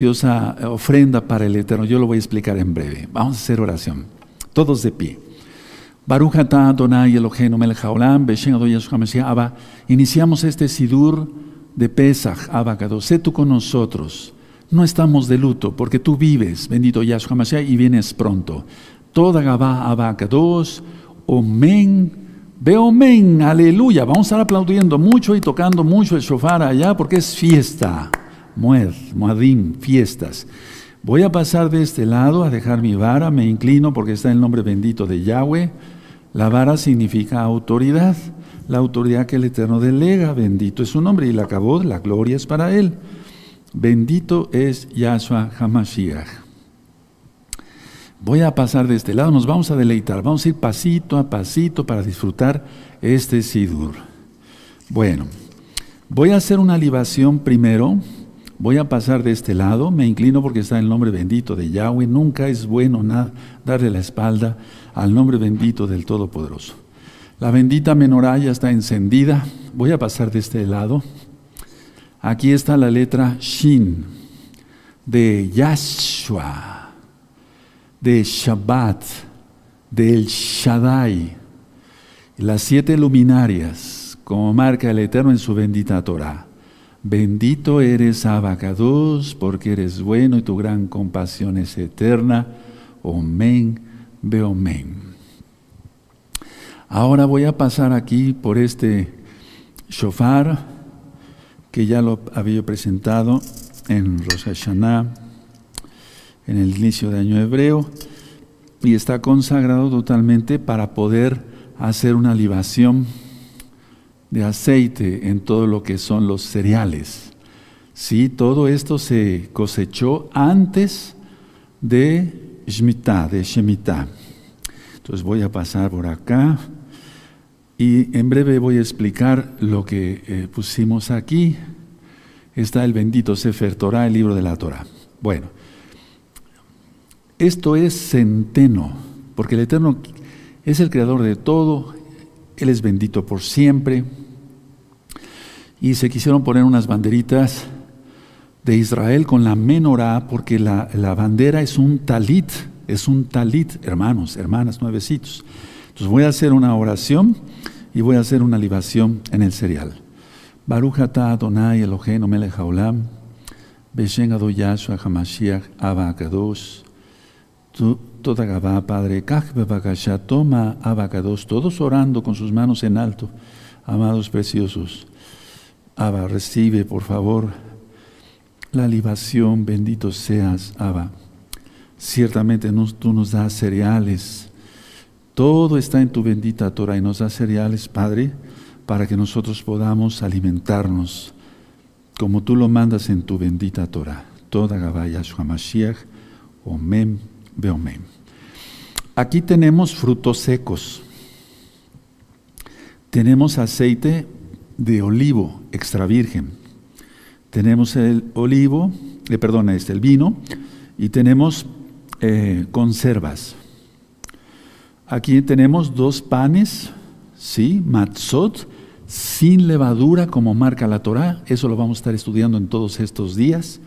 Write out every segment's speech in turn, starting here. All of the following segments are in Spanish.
preciosa ofrenda para el Eterno. Yo lo voy a explicar en breve. Vamos a hacer oración. Todos de pie. Baruch atah Adonai Eloheinu melech haolam, beshen Abba. Iniciamos este sidur de Pesach, Abba Sé tú con nosotros. No estamos de luto porque tú vives, bendito Yahshua Mashiach, y vienes pronto. Toda Gabá, Abba Kadosh, Omen, Beomen, aleluya. Vamos a estar aplaudiendo mucho y tocando mucho el shofar allá porque es fiesta. Mued, Muadim, fiestas. Voy a pasar de este lado a dejar mi vara, me inclino porque está el nombre bendito de Yahweh. La vara significa autoridad, la autoridad que el Eterno delega, bendito es su nombre y la acabó, la gloria es para él. Bendito es Yahshua Hamashiach. Voy a pasar de este lado, nos vamos a deleitar, vamos a ir pasito a pasito para disfrutar este Sidur. Bueno, voy a hacer una libación primero Voy a pasar de este lado, me inclino porque está el nombre bendito de Yahweh. Nunca es bueno darle la espalda al nombre bendito del Todopoderoso. La bendita menorá ya está encendida. Voy a pasar de este lado. Aquí está la letra Shin de Yahshua, de Shabbat, del Shaddai. Las siete luminarias, como marca el Eterno en su bendita Torah. Bendito eres Abacados, porque eres bueno y tu gran compasión es eterna. Omen, beomen. Ahora voy a pasar aquí por este shofar que ya lo había presentado en Rosh en el inicio de año hebreo, y está consagrado totalmente para poder hacer una libación de aceite en todo lo que son los cereales. Sí, todo esto se cosechó antes de Shemitah, de Shemitah. Entonces voy a pasar por acá y en breve voy a explicar lo que eh, pusimos aquí. Está el bendito Sefer Torah, el libro de la Torah. Bueno, esto es centeno, porque el Eterno es el creador de todo, Él es bendito por siempre y se quisieron poner unas banderitas de Israel con la menorá, porque la, bandera es un talit, es un talit, hermanos, hermanas, nuevecitos. Entonces voy a hacer una oración y voy a hacer una libación en el cereal. Baruch atah Adonai Eloheinu melech haolam, beshen Yahshua hamashiach Abba toda Gabá, Padre, toma Abba todos orando con sus manos en alto, amados preciosos. Abba, recibe por favor la libación, bendito seas, Abba. Ciertamente tú nos das cereales, todo está en tu bendita Torah y nos das cereales, Padre, para que nosotros podamos alimentarnos como tú lo mandas en tu bendita Torah. Toda Gabaya Mashiach, Omen, Beomen. Aquí tenemos frutos secos. Tenemos aceite de olivo extra virgen. Tenemos el olivo, eh, perdón, este, el vino, y tenemos eh, conservas. Aquí tenemos dos panes, ¿sí? Matzot, sin levadura, como marca la Torah. Eso lo vamos a estar estudiando en todos estos días,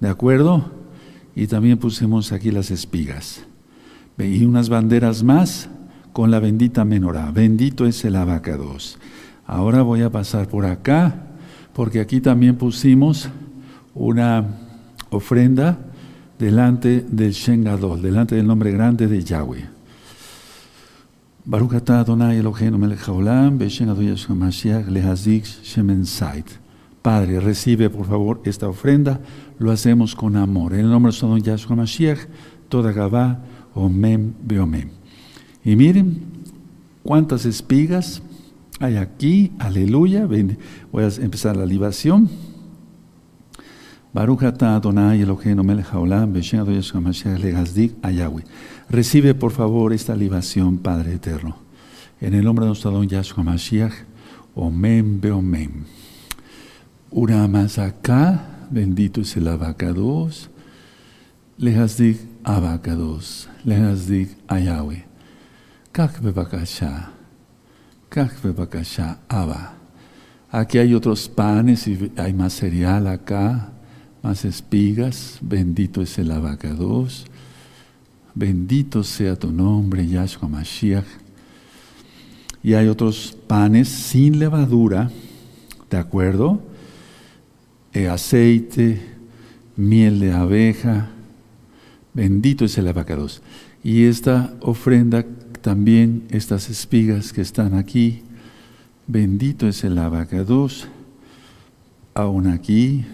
¿de acuerdo? Y también pusimos aquí las espigas. Y unas banderas más con la bendita menorá. Bendito es el abacados. Ahora voy a pasar por acá, porque aquí también pusimos una ofrenda delante del Shengadol, delante del nombre grande de Yahweh. Baruch Adonai Eloheinu melech haolam, beshen Yeshua Mashiach lehazik shemen Padre, recibe por favor esta ofrenda, lo hacemos con amor. En el nombre de Yeshua Mashiach, toda Gabá, Omen, Beomen. Y miren cuántas espigas hay aquí, aleluya. Voy a empezar la libación. Recibe por favor esta libación, Padre eterno. En el nombre de nuestro Adón Yahshua Mashiach, Omen Beomen. Una acá, bendito es el abacados. Lehazdik abacados. Lehazdik ayahui. Kach bebakasha. Aquí hay otros panes y hay más cereal acá. más espigas, bendito es el abacados, bendito sea tu nombre, Yahshua Mashiach. Y hay otros panes sin levadura, ¿de acuerdo? Eh, aceite, miel de abeja, bendito es el abacados. Y esta ofrenda también, estas espigas que están aquí, bendito es el abacados, aún aquí,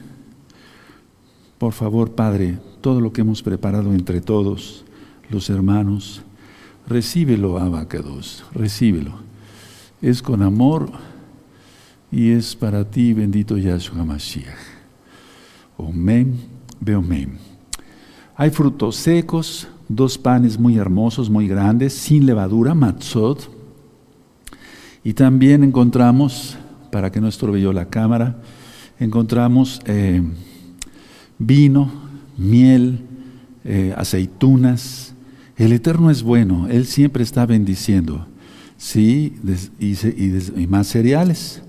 por favor, Padre, todo lo que hemos preparado entre todos los hermanos, recíbelo, Abacados, recíbelo. Es con amor y es para ti, bendito Yahshua Mashiach. Omen, beomen. Hay frutos secos, dos panes muy hermosos, muy grandes, sin levadura, matzot. Y también encontramos, para que no estorbe yo la cámara, encontramos eh, vino, miel, eh, aceitunas. El Eterno es bueno, Él siempre está bendiciendo. Sí, y, más cereales.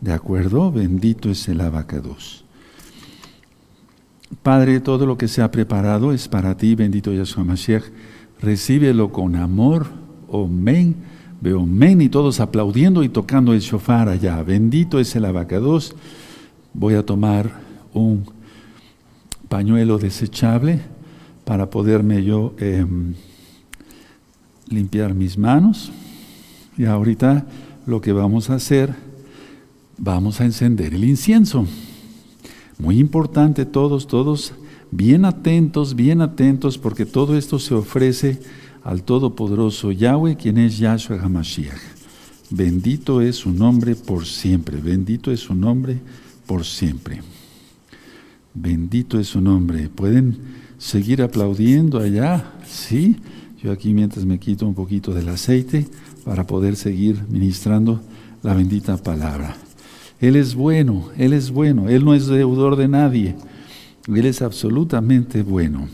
¿De acuerdo? Bendito es el abacados. Padre, todo lo que se ha preparado es para ti, bendito Yahshua Mashiach. Recíbelo con amor. Omen. Veo men y todos aplaudiendo y tocando el shofar allá. Bendito es el abacados. Voy a tomar un pañuelo desechable para poderme yo em, limpiar mis manos. Y ahorita lo que vamos a hacer, vamos a encender el incienso. Muy importante todos, todos, bien atentos, bien atentos, porque todo esto se ofrece al Todopoderoso Yahweh, quien es Yahshua HaMashiach. Bendito es su nombre por siempre, bendito es su nombre por siempre. Bendito es su nombre. ¿Pueden seguir aplaudiendo allá? Sí. Yo aquí mientras me quito un poquito del aceite para poder seguir ministrando la bendita palabra. Él es bueno, Él es bueno, Él no es deudor de nadie, Él es absolutamente bueno.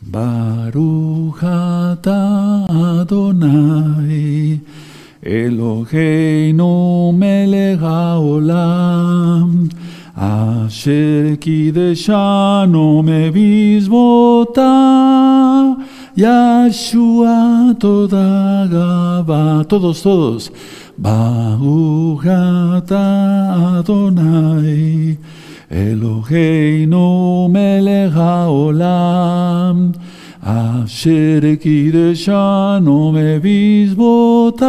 Baruch Adonai Eloheinu melech haolam Asher kideshanu mevizvota Yahshua toda Todos, todos Bahugata Adonai Eloheinu melech haolam Asher kideshanu mevizvota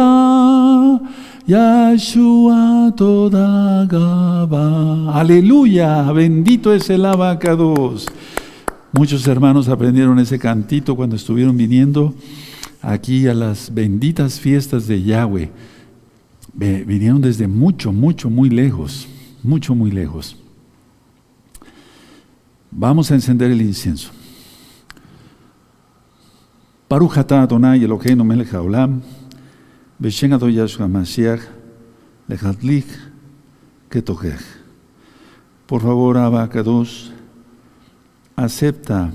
Yahshua toda gaba. Aleluya, bendito es el abacados. Muchos hermanos aprendieron ese cantito cuando estuvieron viniendo aquí a las benditas fiestas de Yahweh vinieron desde mucho, mucho, muy lejos, mucho, muy lejos. Vamos a encender el incienso. Baruch Adonai Eloheinu melech haolam, v'shem Adon Mashiach, lejatlich. Por favor, Abacados, acepta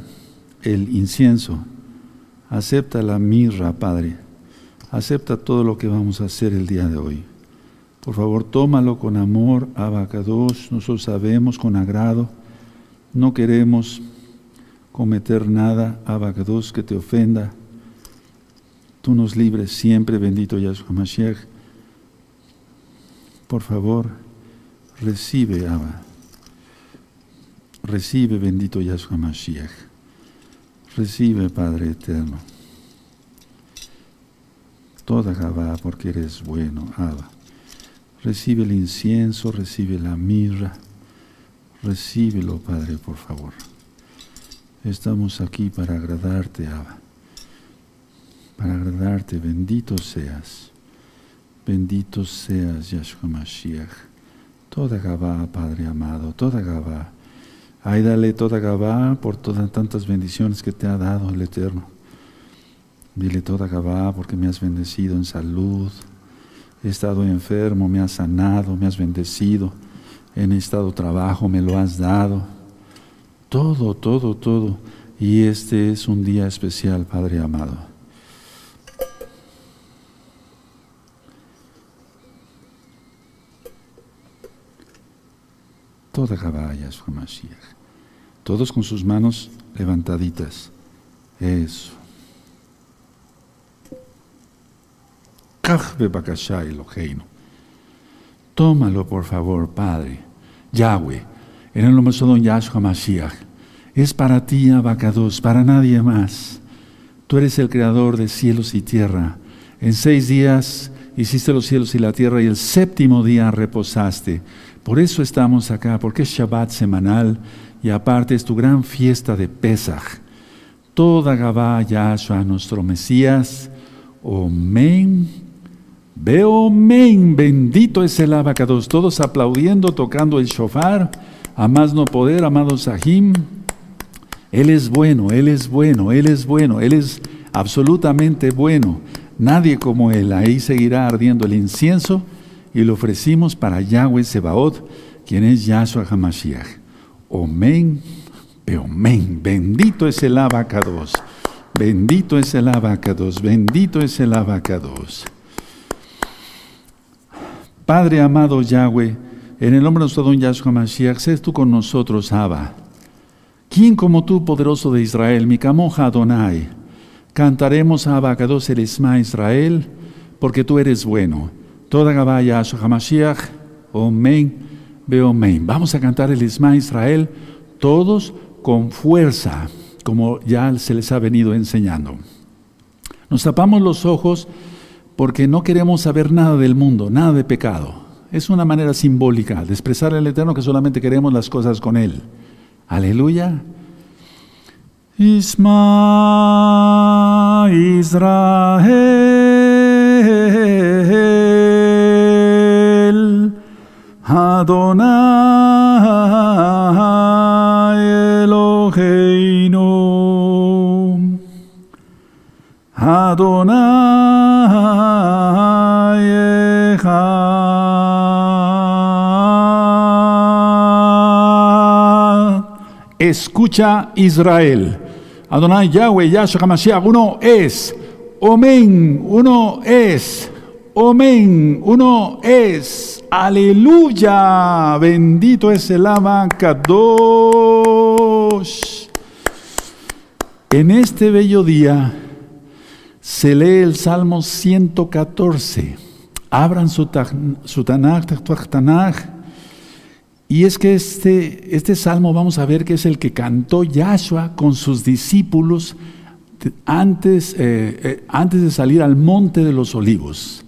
el incienso, acepta la mirra, Padre, acepta todo lo que vamos a hacer el día de hoy. Por favor, tómalo con amor, Abacados, nosotros sabemos con agrado, no queremos cometer nada, Abacados, que te ofenda, Tú nos libres siempre, bendito Yahshua Mashiach. Por favor, recibe, Abba. Recibe, bendito Yahshua Mashiach. Recibe, Padre eterno. Toda Gabá, porque eres bueno, Abba. Recibe el incienso, recibe la mirra. Recíbelo, Padre, por favor. Estamos aquí para agradarte, Abba para agradarte. Bendito seas. Bendito seas, Yahshua Mashiach. Toda Gabá, Padre amado, toda Gabá. Ay, dale toda Gabá por todas tantas bendiciones que te ha dado el Eterno. Dile toda Gabá porque me has bendecido en salud. He estado enfermo, me has sanado, me has bendecido. He necesitado trabajo, me lo has dado. Todo, todo, todo. Y este es un día especial, Padre amado. Toda. Todos con sus manos levantaditas. Eso. Tómalo, por favor, Padre. Yahweh, en el nombre de Yahshua Mashiach. Es para ti, Abacados, para nadie más. Tú eres el creador de cielos y tierra. En seis días hiciste los cielos y la tierra y el séptimo día reposaste. Por eso estamos acá, porque es Shabbat semanal y aparte es tu gran fiesta de Pesach. Toda Gabá Yahshua, nuestro Mesías. Omen. Veo men, bendito es el abacados. Todos aplaudiendo, tocando el shofar. A más no poder, amado Sahim. Él es bueno, Él es bueno, Él es bueno, Él es absolutamente bueno. Nadie como Él. Ahí seguirá ardiendo el incienso y lo ofrecimos para Yahweh Sebaot, quien es Yahshua HaMashiach. Omen, omen. Bendito es el abacados. Bendito es el abacados. Bendito es el abacados. Padre amado Yahweh, en el nombre de nuestro don Yahshua HaMashiach, sé tú con nosotros, Abba. ¿Quién como tú, poderoso de Israel, mi camoja Adonai? Cantaremos a Abacados el Isma Israel, porque tú eres bueno. Toda Gabaya Hamashiach, Omen, Beomen. Vamos a cantar el Isma Israel, todos con fuerza, como ya se les ha venido enseñando. Nos tapamos los ojos porque no queremos saber nada del mundo, nada de pecado. Es una manera simbólica de expresar al Eterno que solamente queremos las cosas con Él. Aleluya. Isma Israel Adonai Eloheinu Adonai Escucha Israel. Adonai Yahweh, Yahshua HaMashiach, uno es. Omen, uno es. Omen, uno es. Aleluya. Bendito es el Kadosh. En este bello día se lee el Salmo 114. Abran su, su Tanakh y es que este, este salmo vamos a ver que es el que cantó Yahshua con sus discípulos antes, eh, eh, antes de salir al monte de los olivos.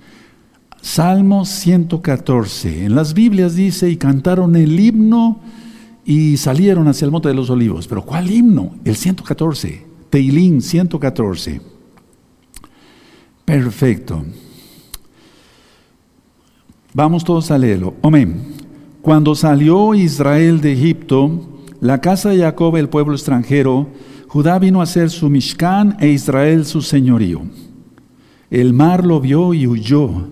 Salmo 114. En las Biblias dice, y cantaron el himno y salieron hacia el monte de los olivos. Pero ¿cuál himno? El 114. Teilín 114. Perfecto. Vamos todos a leerlo. Amén. Cuando salió Israel de Egipto, la casa de Jacob el pueblo extranjero, Judá vino a ser su Mishkan e Israel su señorío. El mar lo vio y huyó.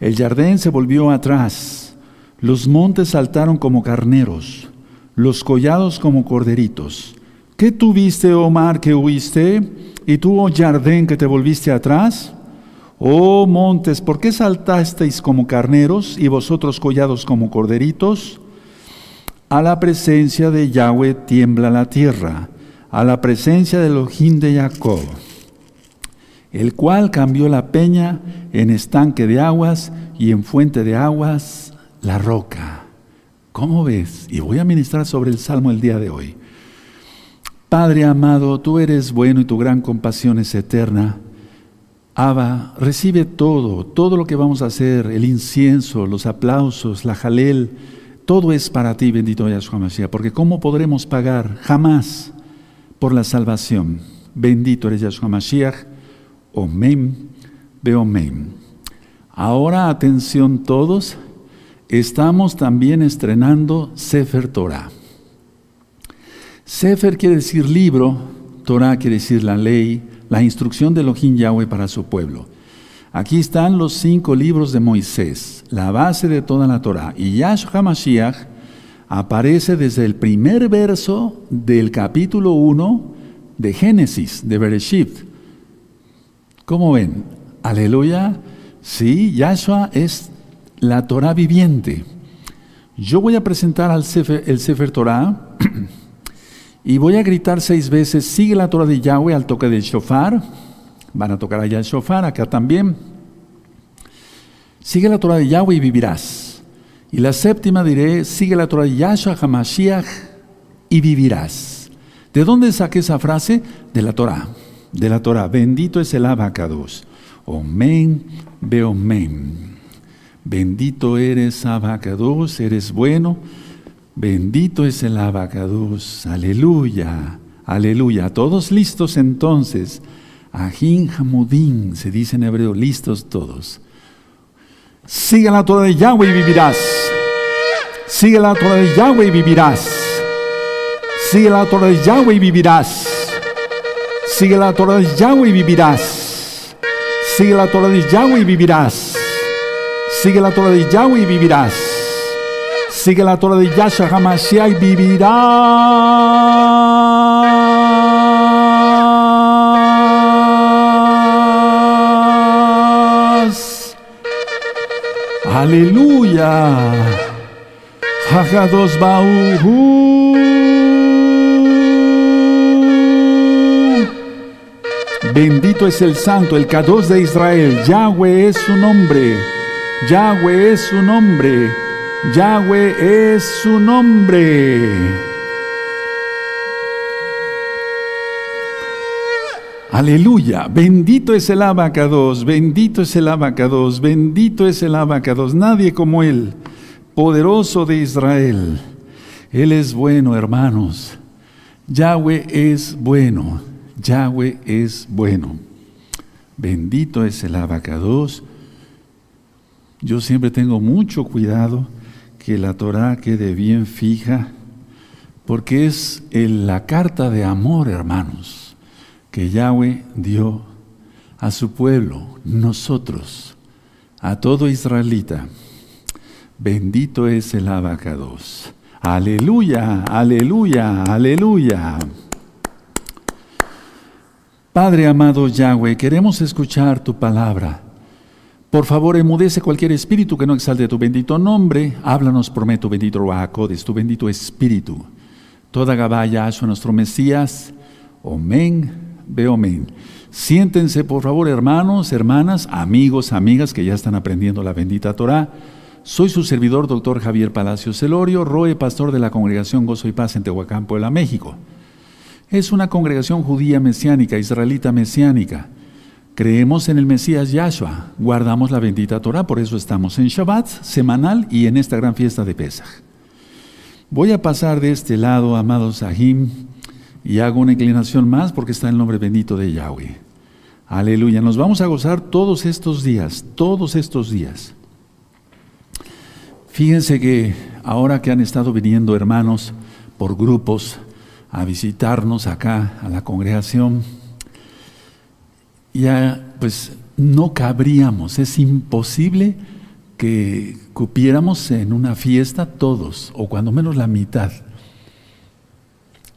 El jardín se volvió atrás. Los montes saltaron como carneros, los collados como corderitos. ¿Qué tuviste, oh mar, que huiste? ¿Y tú, oh jardín, que te volviste atrás? Oh montes, ¿por qué saltasteis como carneros y vosotros collados como corderitos? A la presencia de Yahweh tiembla la tierra, a la presencia del ojín de Jacob, el cual cambió la peña en estanque de aguas y en fuente de aguas la roca. ¿Cómo ves? Y voy a ministrar sobre el Salmo el día de hoy. Padre amado, tú eres bueno y tu gran compasión es eterna. Abba, recibe todo, todo lo que vamos a hacer, el incienso, los aplausos, la jalel, todo es para ti, bendito Yahshua Mashiach, porque ¿cómo podremos pagar jamás por la salvación? Bendito eres Yahshua Mashiach, Omen, Beomen. Ahora, atención todos, estamos también estrenando Sefer Torah. Sefer quiere decir libro, Torah quiere decir la ley, la instrucción de Elohim Yahweh para su pueblo. Aquí están los cinco libros de Moisés, la base de toda la Torah. Y Yahshua Mashiach aparece desde el primer verso del capítulo 1 de Génesis, de Bereshit. ¿Cómo ven? Aleluya. Sí, Yahshua es la Torah viviente. Yo voy a presentar al el Sefer Torah y voy a gritar seis veces, sigue la Torah de Yahweh al toque del shofar. Van a tocar allá el shofar, acá también. Sigue la Torah de Yahweh y vivirás. Y la séptima diré, sigue la Torah de Yahshua HaMashiach y vivirás. ¿De dónde saqué esa frase? De la Torah. De la Torah. Bendito es el abacados. Omen, beomen. Bendito eres abacados, eres bueno. Bendito es el abacados. Aleluya. Aleluya. Todos listos entonces. Ajín Hamudín, se dice en hebreo, listos todos. Sigue la Torah de Yahweh y vivirás. Sigue la Torah de Yahweh y vivirás. Sigue la Torah de Yahweh y vivirás. Sigue la Torah de Yahweh y vivirás. Sigue la Torah de Yahweh y vivirás. Sigue la Torah de Yahweh y vivirás. Sigue la Torah de Yahshua Hamashiach y vivirás. Aleluya. Hagados Bauhu. Bendito es el Santo, el Kadosh de Israel. Yahweh es su nombre. Yahweh es su nombre. Yahweh es su nombre. Aleluya. Bendito es el abacados. Bendito es el abacados. Bendito es el abacados. Nadie como él. Poderoso de Israel. Él es bueno, hermanos. Yahweh es bueno. Yahweh es bueno. Bendito es el abacados. Yo siempre tengo mucho cuidado que la Torah quede bien fija, porque es la carta de amor, hermanos, que Yahweh dio a su pueblo, nosotros, a todo israelita. Bendito es el abacados. Aleluya, aleluya, aleluya. Padre amado Yahweh, queremos escuchar tu palabra. Por favor, emudece cualquier espíritu que no exalte tu bendito nombre. Háblanos, prometo, bendito Ruacodes, tu bendito espíritu. Toda Gabaya, a nuestro Mesías. Omen, ve omen. Siéntense, por favor, hermanos, hermanas, amigos, amigas que ya están aprendiendo la bendita Torah. Soy su servidor, doctor Javier Palacio Celorio, Roe, pastor de la Congregación Gozo y Paz en Tehuacán, Puebla, México. Es una congregación judía mesiánica, israelita mesiánica. Creemos en el Mesías Yahshua, guardamos la bendita Torah, por eso estamos en Shabbat semanal y en esta gran fiesta de Pesach. Voy a pasar de este lado, amados Sahim, y hago una inclinación más porque está el nombre bendito de Yahweh. Aleluya, nos vamos a gozar todos estos días, todos estos días. Fíjense que ahora que han estado viniendo hermanos por grupos a visitarnos acá a la congregación, ya pues no cabríamos, es imposible que cupiéramos en una fiesta todos, o cuando menos la mitad.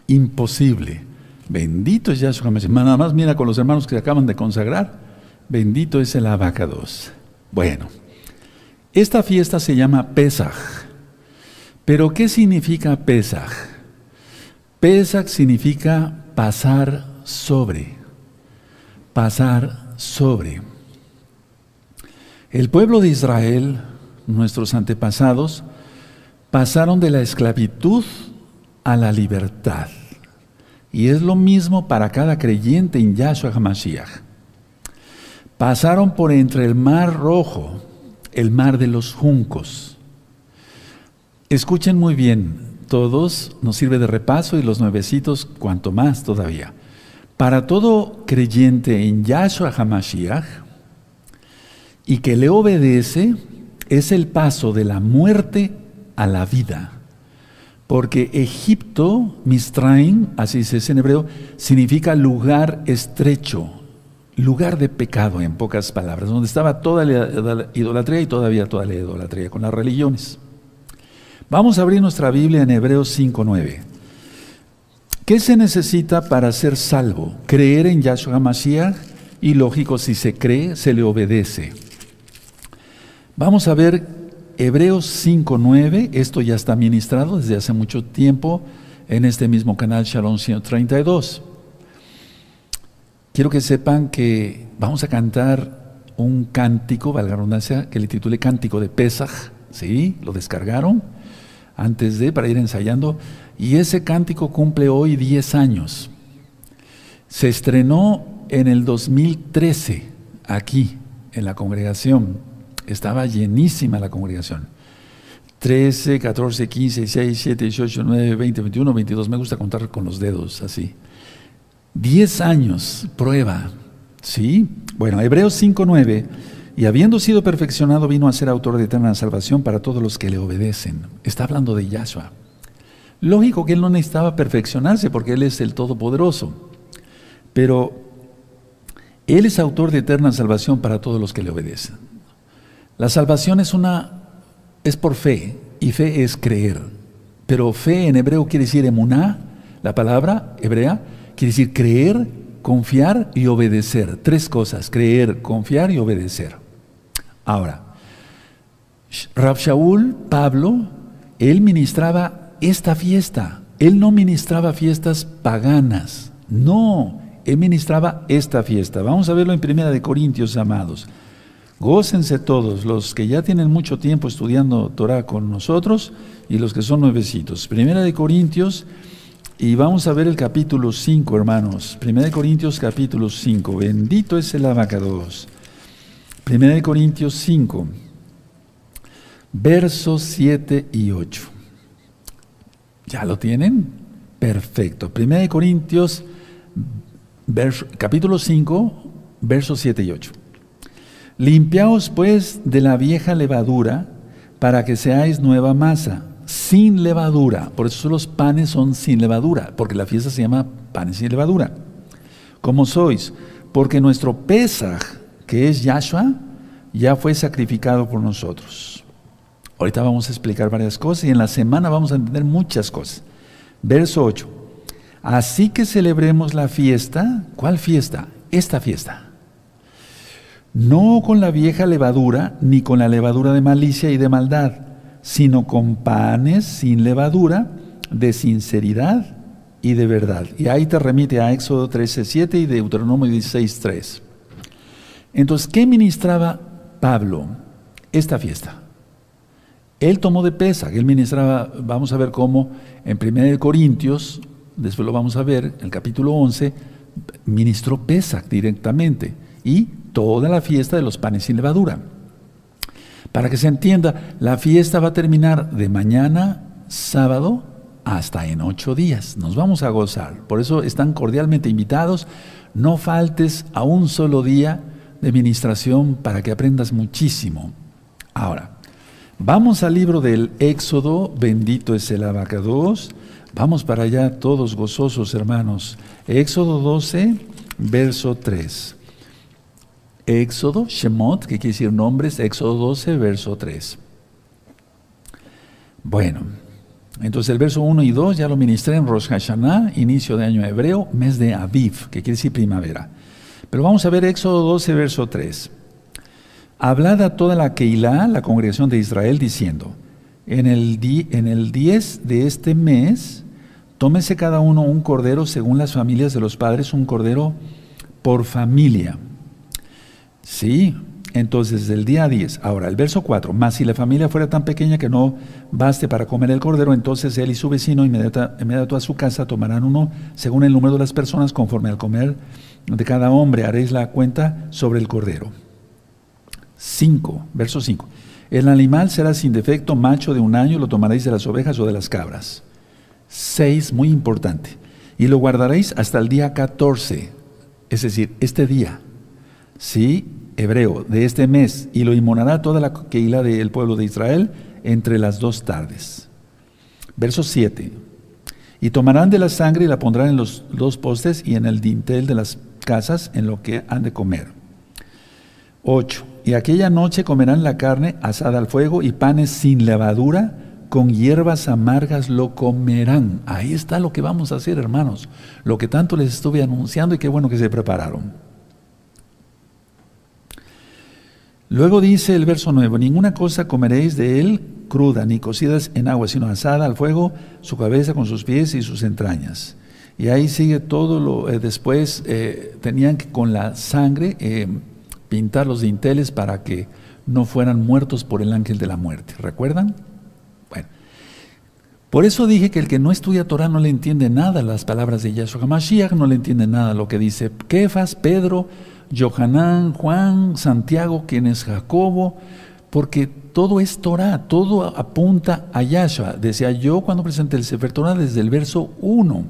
Imposible. Bendito es Yahshua Mashiach. Nada más mira con los hermanos que se acaban de consagrar. Bendito es el abacados. Bueno, esta fiesta se llama Pesach. Pero ¿qué significa Pesach? Pesach significa pasar sobre pasar sobre. El pueblo de Israel, nuestros antepasados, pasaron de la esclavitud a la libertad. Y es lo mismo para cada creyente en Yahshua HaMashiach. Pasaron por entre el mar rojo, el mar de los juncos. Escuchen muy bien, todos nos sirve de repaso y los nuevecitos cuanto más todavía. Para todo creyente en Yahshua HaMashiach y que le obedece, es el paso de la muerte a la vida. Porque Egipto, Mistraim, así dice en hebreo, significa lugar estrecho, lugar de pecado, en pocas palabras, donde estaba toda la idolatría y todavía toda la idolatría con las religiones. Vamos a abrir nuestra Biblia en Hebreos 5.9. ¿Qué se necesita para ser salvo? Creer en Yahshua Mashiach y lógico, si se cree, se le obedece. Vamos a ver Hebreos 5.9, esto ya está ministrado desde hace mucho tiempo en este mismo canal Shalom 132. Quiero que sepan que vamos a cantar un cántico, valga la redundancia, que le titule Cántico de Pesaj, ¿sí? Lo descargaron antes de, para ir ensayando, y ese cántico cumple hoy 10 años. Se estrenó en el 2013 aquí, en la congregación. Estaba llenísima la congregación. 13, 14, 15, 16, 17, 18, 19, 20, 21, 22. Me gusta contar con los dedos así. 10 años, prueba. ¿Sí? Bueno, Hebreos 5, 9. Y habiendo sido perfeccionado, vino a ser autor de eterna salvación para todos los que le obedecen. Está hablando de Yahshua. Lógico que él no necesitaba perfeccionarse porque él es el Todopoderoso. Pero él es autor de eterna salvación para todos los que le obedecen. La salvación es una es por fe y fe es creer. Pero fe en hebreo quiere decir emuná, la palabra hebrea quiere decir creer, confiar y obedecer. Tres cosas, creer, confiar y obedecer. Ahora, Rab Shaul, Pablo, él ministraba esta fiesta. Él no ministraba fiestas paganas. No, él ministraba esta fiesta. Vamos a verlo en Primera de Corintios, amados. Gócense todos, los que ya tienen mucho tiempo estudiando Torah con nosotros y los que son nuevecitos. Primera de Corintios, y vamos a ver el capítulo 5, hermanos. Primera de Corintios, capítulo 5. Bendito es el abacados. Primera de Corintios 5, versos 7 y 8. ¿Ya lo tienen? Perfecto. Primera de Corintios, capítulo 5, versos 7 y 8. Limpiaos pues de la vieja levadura para que seáis nueva masa, sin levadura. Por eso los panes son sin levadura, porque la fiesta se llama panes sin levadura. Como sois, porque nuestro Pesaj, que es Yahshua, ya fue sacrificado por nosotros. Ahorita vamos a explicar varias cosas y en la semana vamos a entender muchas cosas. Verso 8. Así que celebremos la fiesta. ¿Cuál fiesta? Esta fiesta no con la vieja levadura, ni con la levadura de malicia y de maldad, sino con panes sin levadura, de sinceridad y de verdad. Y ahí te remite a Éxodo 13:7 y Deuteronomio 16:3. Entonces, ¿qué ministraba Pablo esta fiesta? Él tomó de pesa, él ministraba, vamos a ver cómo en 1 Corintios, después lo vamos a ver, en el capítulo 11, ministró pesa directamente. Y toda la fiesta de los panes sin levadura. Para que se entienda, la fiesta va a terminar de mañana, sábado, hasta en ocho días. Nos vamos a gozar. Por eso están cordialmente invitados. No faltes a un solo día de ministración para que aprendas muchísimo. Ahora, vamos al libro del Éxodo, bendito es el abacados. Vamos para allá todos gozosos, hermanos. Éxodo 12, verso 3. Éxodo, Shemot, que quiere decir nombres, Éxodo 12, verso 3. Bueno, entonces el verso 1 y 2 ya lo ministré en Rosh Hashanah, inicio de año hebreo, mes de Aviv, que quiere decir primavera. Pero vamos a ver Éxodo 12, verso 3. Hablad a toda la Keilah, la congregación de Israel, diciendo, en el, en el 10 de este mes, tómese cada uno un cordero según las familias de los padres, un cordero por familia. Sí, entonces del día 10. Ahora, el verso 4. Más si la familia fuera tan pequeña que no baste para comer el cordero, entonces él y su vecino inmediato, a su casa tomarán uno según el número de las personas, conforme al comer de cada hombre haréis la cuenta sobre el cordero. 5. Verso 5. El animal será sin defecto, macho de un año, lo tomaréis de las ovejas o de las cabras. 6. Muy importante. Y lo guardaréis hasta el día 14. Es decir, este día. ¿Sí? Hebreo de este mes y lo inmolará toda la Keilah del pueblo de Israel entre las dos tardes. Verso 7. Y tomarán de la sangre y la pondrán en los dos postes y en el dintel de las casas en lo que han de comer. 8. Y aquella noche comerán la carne asada al fuego y panes sin levadura, con hierbas amargas lo comerán. Ahí está lo que vamos a hacer, hermanos. Lo que tanto les estuve anunciando y qué bueno que se prepararon. Luego dice el verso 9, ninguna cosa comeréis de él cruda, ni cocidas en agua, sino asada al fuego, su cabeza con sus pies y sus entrañas. Y ahí sigue todo lo, eh, después eh, tenían que con la sangre eh, pintar los dinteles para que no fueran muertos por el ángel de la muerte. ¿Recuerdan? Bueno, por eso dije que el que no estudia Torah no le entiende nada las palabras de Yahshua Mashiach, no le entiende nada lo que dice Kefas, Pedro, Johanán, Juan, Santiago, quien es Jacobo, porque todo es Torah, todo apunta a Yahshua. Decía yo cuando presenté el Sefer Torah desde el verso 1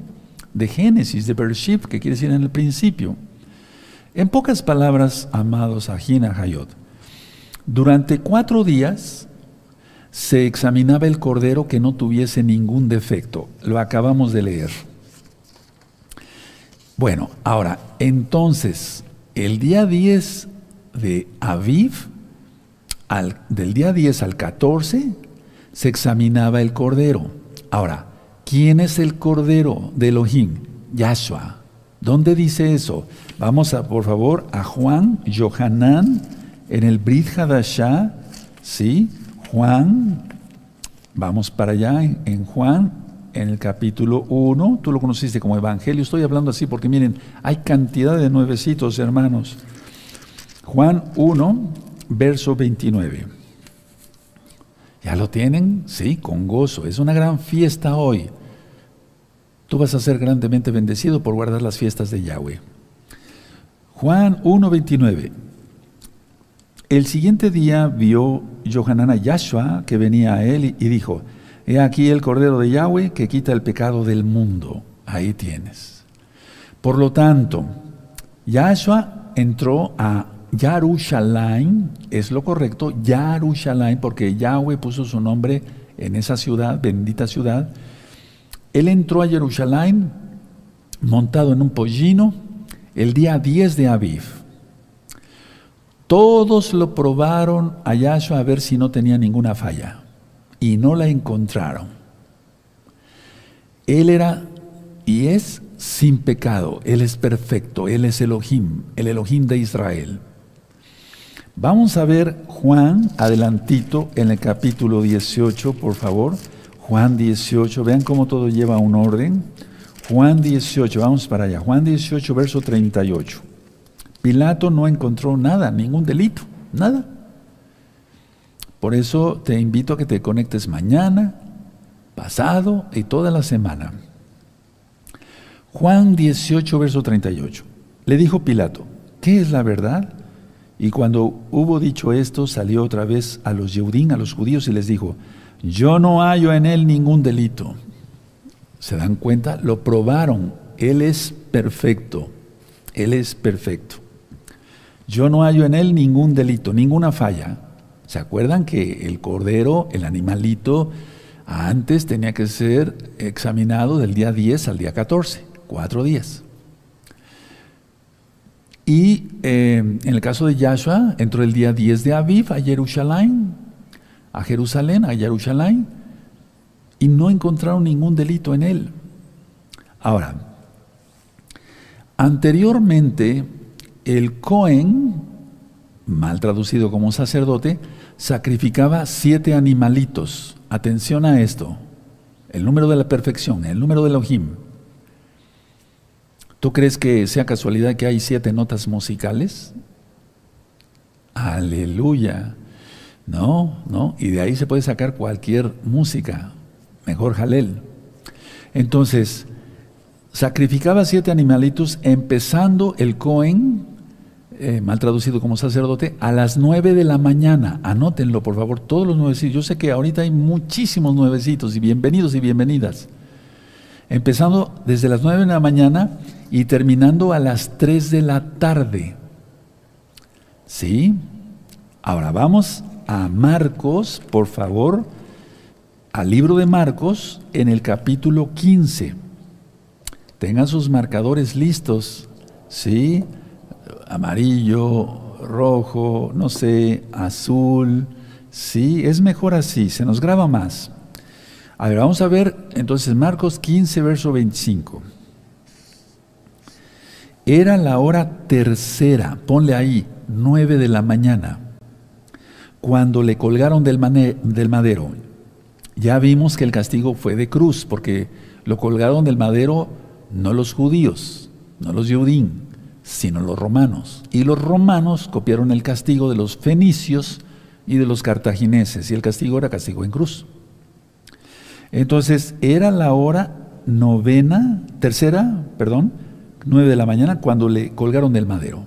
de Génesis, de Bereshit, que quiere decir en el principio. En pocas palabras, amados Ajina Hayot, durante cuatro días se examinaba el cordero que no tuviese ningún defecto. Lo acabamos de leer. Bueno, ahora, entonces, el día 10 de Aviv, del día 10 al 14, se examinaba el cordero. Ahora, ¿quién es el cordero de Elohim? Yahshua. ¿Dónde dice eso? Vamos a, por favor, a Juan, Johanán, en el Brit Hadashah, ¿sí? Juan, vamos para allá, en Juan, en el capítulo 1, tú lo conociste como Evangelio, estoy hablando así porque miren, hay cantidad de nuevecitos, hermanos. Juan 1, verso 29. ¿Ya lo tienen? Sí, con gozo. Es una gran fiesta hoy. Tú vas a ser grandemente bendecido por guardar las fiestas de Yahweh. Juan 1, 29. El siguiente día vio Johanan a Yahshua que venía a él y dijo, He aquí el Cordero de Yahweh que quita el pecado del mundo. Ahí tienes. Por lo tanto, Yahshua entró a Yarushalayim, es lo correcto, Yarushalayim, porque Yahweh puso su nombre en esa ciudad, bendita ciudad. Él entró a Jerusalén montado en un pollino el día 10 de Aviv. Todos lo probaron a Yahshua a ver si no tenía ninguna falla y no la encontraron. Él era y es sin pecado, Él es perfecto, Él es Elohim, el Elohim de Israel. Vamos a ver Juan adelantito en el capítulo 18, por favor. Juan 18, vean cómo todo lleva un orden. Juan 18, vamos para allá. Juan 18, verso 38. Pilato no encontró nada, ningún delito, nada. Por eso te invito a que te conectes mañana, pasado y toda la semana. Juan 18, verso 38. Le dijo Pilato, ¿qué es la verdad? Y cuando hubo dicho esto, salió otra vez a los Yehudín, a los judíos, y les dijo, yo no hallo en él ningún delito. ¿Se dan cuenta? Lo probaron. Él es perfecto. Él es perfecto. Yo no hallo en él ningún delito, ninguna falla. ¿Se acuerdan que el cordero, el animalito, antes tenía que ser examinado del día 10 al día 14, cuatro días? Y eh, en el caso de Yahshua, entró el día 10 de Aviv a Jerusalén, a Jerusalén, a Jerusalén, y no encontraron ningún delito en él. Ahora, anteriormente, el Cohen, mal traducido como sacerdote, sacrificaba siete animalitos. Atención a esto. El número de la perfección, el número de Elohim. ¿Tú crees que sea casualidad que hay siete notas musicales? Aleluya. No, no. Y de ahí se puede sacar cualquier música. Mejor Jalel. Entonces, sacrificaba siete animalitos, empezando el Cohen eh, mal traducido como sacerdote, a las nueve de la mañana. Anótenlo, por favor, todos los nuevecitos. Yo sé que ahorita hay muchísimos nuevecitos y bienvenidos y bienvenidas. Empezando desde las nueve de la mañana y terminando a las tres de la tarde. ¿Sí? Ahora vamos a Marcos, por favor, al libro de Marcos en el capítulo 15. Tengan sus marcadores listos. ¿Sí? Amarillo, rojo, no sé, azul. Sí, es mejor así, se nos graba más. A ver, vamos a ver entonces Marcos 15, verso 25. Era la hora tercera, ponle ahí, nueve de la mañana. cuando le colgaron del, del madero, ya vimos que el castigo fue de cruz, porque lo colgaron del madero no los judíos, no los judín, sino los romanos. Y los romanos copiaron el castigo de los fenicios y de los cartagineses, y el castigo era castigo en cruz. Entonces, era la hora novena, tercera, perdón, nueve de la mañana, cuando le colgaron del madero.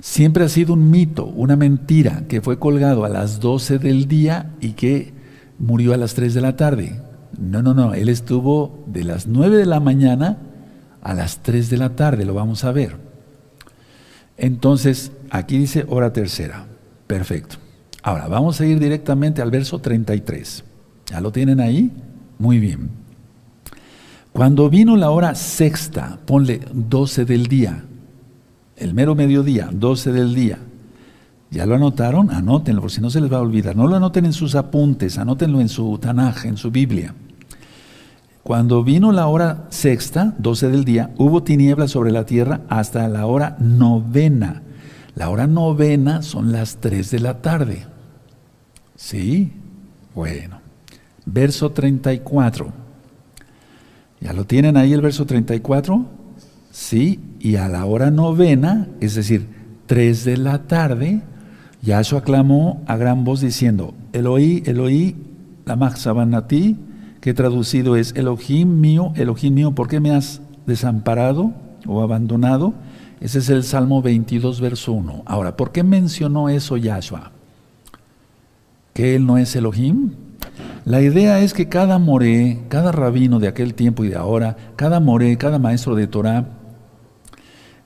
Siempre ha sido un mito, una mentira, que fue colgado a las doce del día y que murió a las tres de la tarde. No, no, no, él estuvo de las nueve de la mañana a las 3 de la tarde, lo vamos a ver. Entonces, aquí dice hora tercera. Perfecto. Ahora, vamos a ir directamente al verso 33. ¿Ya lo tienen ahí? Muy bien. Cuando vino la hora sexta, ponle 12 del día, el mero mediodía, 12 del día. ¿Ya lo anotaron? Anótenlo, por si no se les va a olvidar. No lo anoten en sus apuntes, anótenlo en su Tanaj, en su Biblia. Cuando vino la hora sexta, 12 del día, hubo tinieblas sobre la tierra hasta la hora novena. La hora novena son las 3 de la tarde. ¿Sí? Bueno. Verso 34. ¿Ya lo tienen ahí el verso 34? Sí. Y a la hora novena, es decir, 3 de la tarde, Yahshua clamó a gran voz diciendo, Eloí, Eloí, la ti que traducido es Elohim mío, Elohim mío, ¿por qué me has desamparado o abandonado? Ese es el Salmo 22, verso 1. Ahora, ¿por qué mencionó eso Yahshua? ¿Que él no es Elohim? La idea es que cada moré, cada rabino de aquel tiempo y de ahora, cada moré, cada maestro de Torah,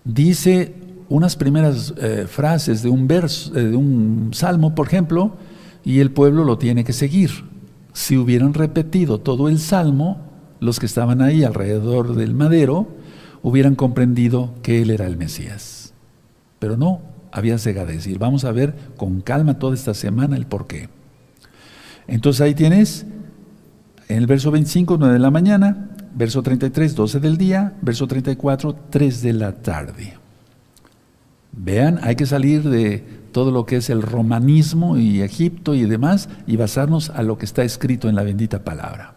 dice unas primeras eh, frases de un verso, eh, de un salmo, por ejemplo, y el pueblo lo tiene que seguir si hubieran repetido todo el salmo, los que estaban ahí alrededor del madero hubieran comprendido que él era el Mesías. Pero no, había cega decir. Vamos a ver con calma toda esta semana el por qué. Entonces ahí tienes en el verso 25, 9 de la mañana, verso 33, 12 del día, verso 34, 3 de la tarde. Vean, hay que salir de todo lo que es el romanismo y Egipto y demás y basarnos a lo que está escrito en la bendita palabra.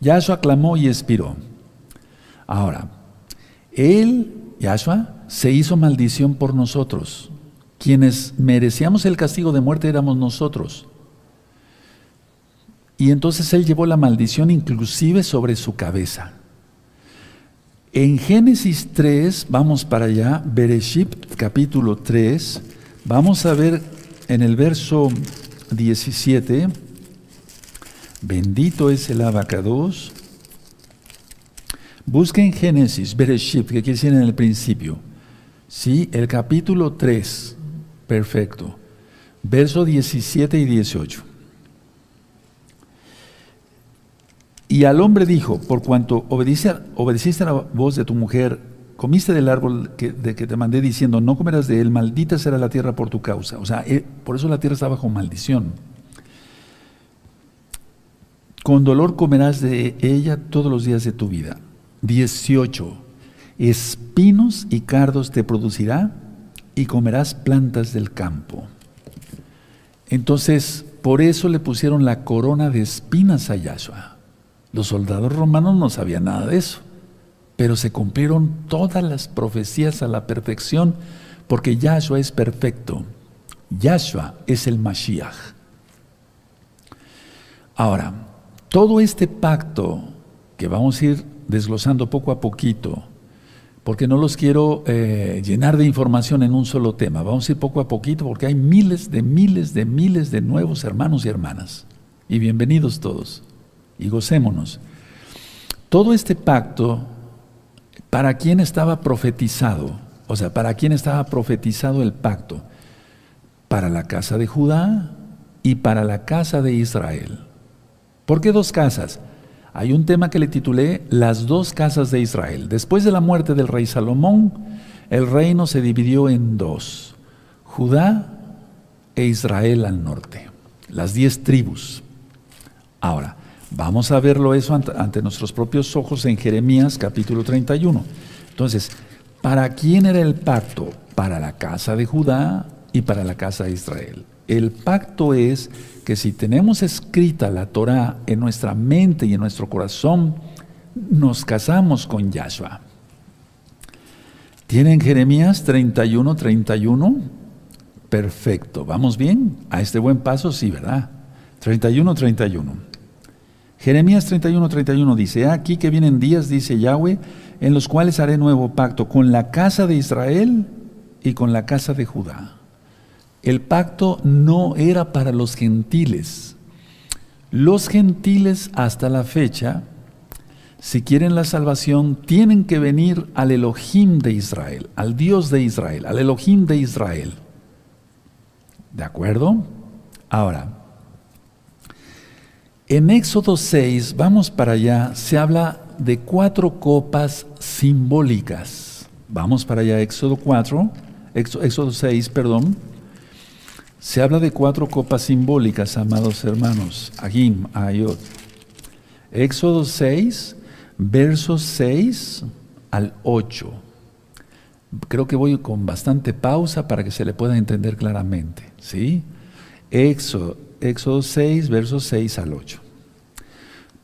Yahshua clamó y expiró. Ahora, él, Yahshua, se hizo maldición por nosotros. Quienes merecíamos el castigo de muerte éramos nosotros. Y entonces él llevó la maldición inclusive sobre su cabeza. En Génesis 3, vamos para allá, Bereshit capítulo 3, vamos a ver en el verso 17, bendito es el abacados. Busquen Génesis, Bereshit, que quiere decir en el principio. Sí, el capítulo 3, perfecto. Verso 17 y 18. Y al hombre dijo, por cuanto obedeciste, a la voz de tu mujer, comiste del árbol de que te mandé diciendo, no comerás de él, maldita será la tierra por tu causa. O sea, eh, por eso la tierra está bajo maldición. Con dolor comerás de ella todos los días de tu vida. 18. Espinos y cardos te producirá y comerás plantas del campo. Entonces, por eso le pusieron la corona de espinas a Yahshua. Los soldados romanos no sabían nada de eso, pero se cumplieron todas las profecías a la perfección porque Yahshua es perfecto. Yahshua es el Mashiach. Ahora, todo este pacto que vamos a ir desglosando poco a poquito, porque no los quiero eh, llenar de información en un solo tema, vamos a ir poco a poquito porque hay miles de miles de miles de nuevos hermanos y hermanas. Y bienvenidos todos y gocémonos. Todo este pacto, ¿para quién estaba profetizado? O sea, ¿para quién estaba profetizado el pacto? Para la casa de Judá y para la casa de Israel. ¿Por qué dos casas? Hay un tema que le titulé Las dos casas de Israel. Después de la muerte del rey Salomón, el reino se dividió en dos, Judá e Israel al norte, las diez tribus. Ahora, Vamos a verlo eso ante, nuestros propios ojos en Jeremías capítulo 31. Entonces, ¿para quién era el pacto? Para la casa de Judá y para la casa de Israel. El pacto es que si tenemos escrita la Torah en nuestra mente y en nuestro corazón, nos casamos con Yahshua. ¿Tienen Jeremías 31, 31? Perfecto. ¿Vamos bien? A este buen paso, sí, ¿verdad? 31, 31. Jeremías 31, 31 dice, aquí que vienen días, dice Yahweh, en los cuales haré nuevo pacto con la casa de Israel y con la casa de Judá. El pacto no era para los gentiles. Los gentiles hasta la fecha, si quieren la salvación, tienen que venir al Elohim de Israel, al Dios de Israel, al Elohim de Israel. ¿De acuerdo? Ahora, en Éxodo 6, vamos para allá, se habla de cuatro copas simbólicas. Vamos para allá, Éxodo 4, Éxodo 6, perdón. Se habla de cuatro copas simbólicas, amados hermanos. Agim, Ayot. Éxodo 6, versos 6 al 8. Creo que voy con bastante pausa para que se le pueda entender claramente. ¿sí? Éxodo, Éxodo 6, versos 6 al 8.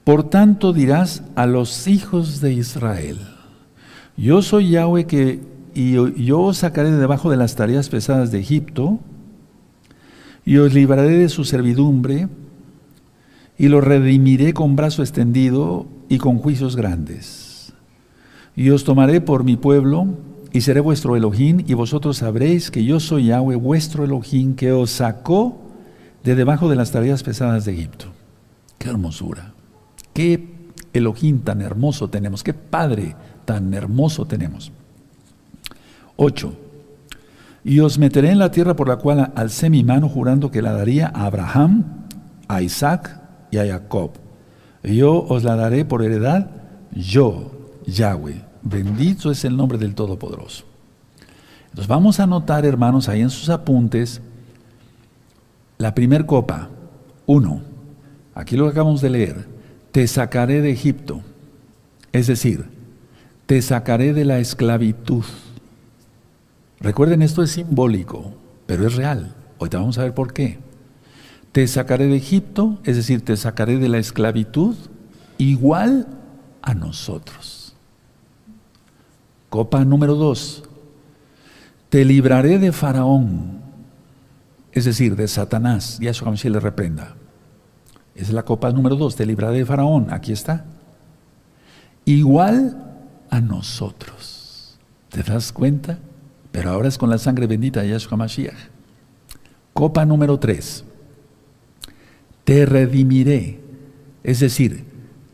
Por tanto dirás a los hijos de Israel, yo soy Yahweh que y yo os sacaré de debajo de las tareas pesadas de Egipto, y os libraré de su servidumbre, y los redimiré con brazo extendido y con juicios grandes. Y os tomaré por mi pueblo, y seré vuestro Elohim, y vosotros sabréis que yo soy Yahweh, vuestro Elohim, que os sacó de debajo de las tareas pesadas de Egipto. Qué hermosura, qué Elohim tan hermoso tenemos, qué Padre tan hermoso tenemos. 8. Y os meteré en la tierra por la cual alcé mi mano jurando que la daría a Abraham, a Isaac y a Jacob. Yo os la daré por heredad, yo, Yahweh. Bendito es el nombre del Todopoderoso. Entonces vamos a anotar, hermanos, ahí en sus apuntes, la primer copa. Uno, aquí lo acabamos de leer, te sacaré de Egipto. Es decir, te sacaré de la esclavitud. Recuerden, esto es simbólico, pero es real. Hoy te vamos a ver por qué. Te sacaré de Egipto, es decir, te sacaré de la esclavitud, igual a nosotros. Copa número dos. Te libraré de Faraón, es decir, de Satanás. Y a eso le reprenda. Es la copa número dos. Te libraré de Faraón. Aquí está. Igual a nosotros. ¿Te das cuenta? Pero ahora es con la sangre bendita de Yahshua Mashiach. Copa número 3. Te redimiré, es decir,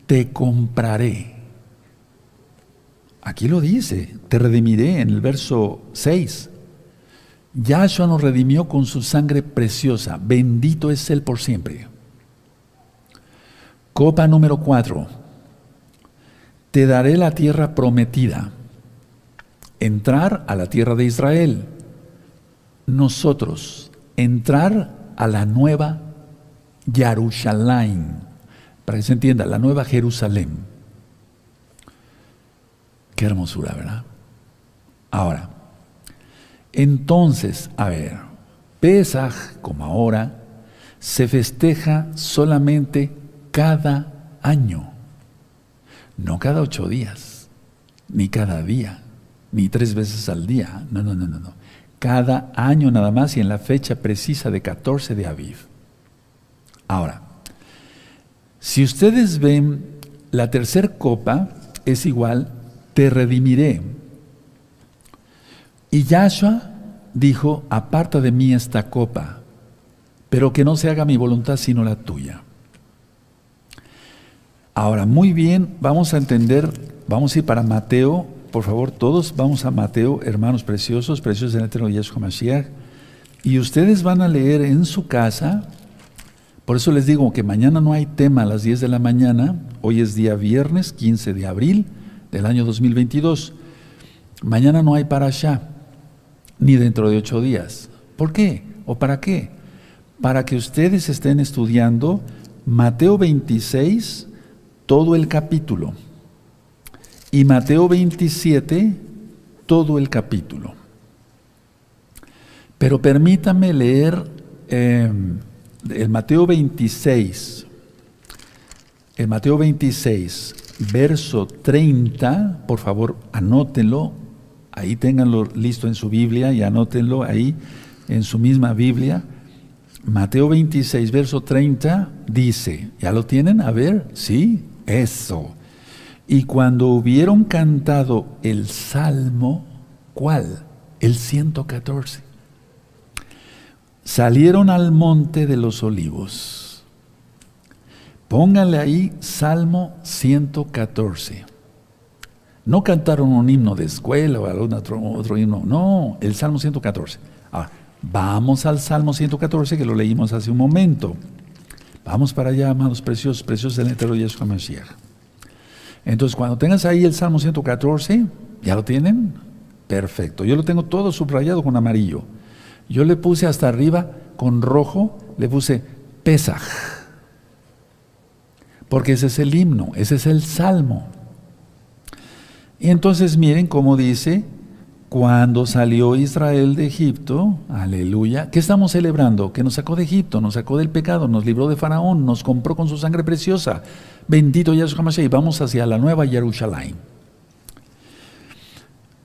te compraré. Aquí lo dice, te redimiré en el verso 6. Yahshua nos redimió con su sangre preciosa. Bendito es Él por siempre. Copa número 4. Te daré la tierra prometida entrar a la tierra de Israel. Nosotros, entrar a la nueva Jerusalén, para que se entienda, la nueva Jerusalén. Qué hermosura, ¿verdad? Ahora, entonces, a ver, Pesaj, como ahora, se festeja solamente cada año, no cada ocho días, ni cada día ni tres veces al día. No, no, no, no, no. Cada año nada más y en la fecha precisa de 14 de Aviv. Ahora, si ustedes ven, la tercera copa es igual, te redimiré. Y Yahshua dijo, aparta de mí esta copa, pero que no se haga mi voluntad sino la tuya. Ahora, muy bien, vamos a entender, vamos a ir para Mateo. Por favor, todos vamos a Mateo, hermanos preciosos, preciosos en el eterno Yeshua Mashiach, y ustedes van a leer en su casa, por eso les digo que mañana no hay tema a las 10 de la mañana, hoy es día viernes 15 de abril del año 2022, mañana no hay para allá, ni dentro de ocho días. ¿Por qué? ¿O para qué? Para que ustedes estén estudiando Mateo 26, todo el capítulo y Mateo 27, todo el capítulo. Pero permítame leer em, el Mateo 26, el Mateo 26, verso 30, por favor anótenlo, ahí ténganlo listo en su Biblia y anótenlo ahí en su misma Biblia. Mateo 26, verso 30 dice, ¿ya lo tienen? A ver, sí, eso. Y cuando hubieron cantado el salmo, ¿cuál? El 114. Salieron al monte de los olivos. Pónganle ahí Salmo 114. No cantaron un himno de escuela o algún otro, otro himno, no, el Salmo 114. Ah, Vamos al Salmo 114 que lo leímos hace un momento. Vamos para allá, amados preciosos, preciosos del eterno Yeshua Mashiach. Entonces, cuando tengas ahí el Salmo 114, ¿ya lo tienen? Perfecto. Yo lo tengo todo subrayado con amarillo. Yo le puse hasta arriba con rojo, le puse Pesaj. Porque ese es el himno, ese es el salmo. Y entonces miren cómo dice cuando salió Israel de Egipto, aleluya, ¿qué estamos celebrando? Que nos sacó de Egipto, nos sacó del pecado, nos libró de Faraón, nos compró con su sangre preciosa. Bendito Yahshua Mashiach, y vamos hacia la nueva Jerusalén.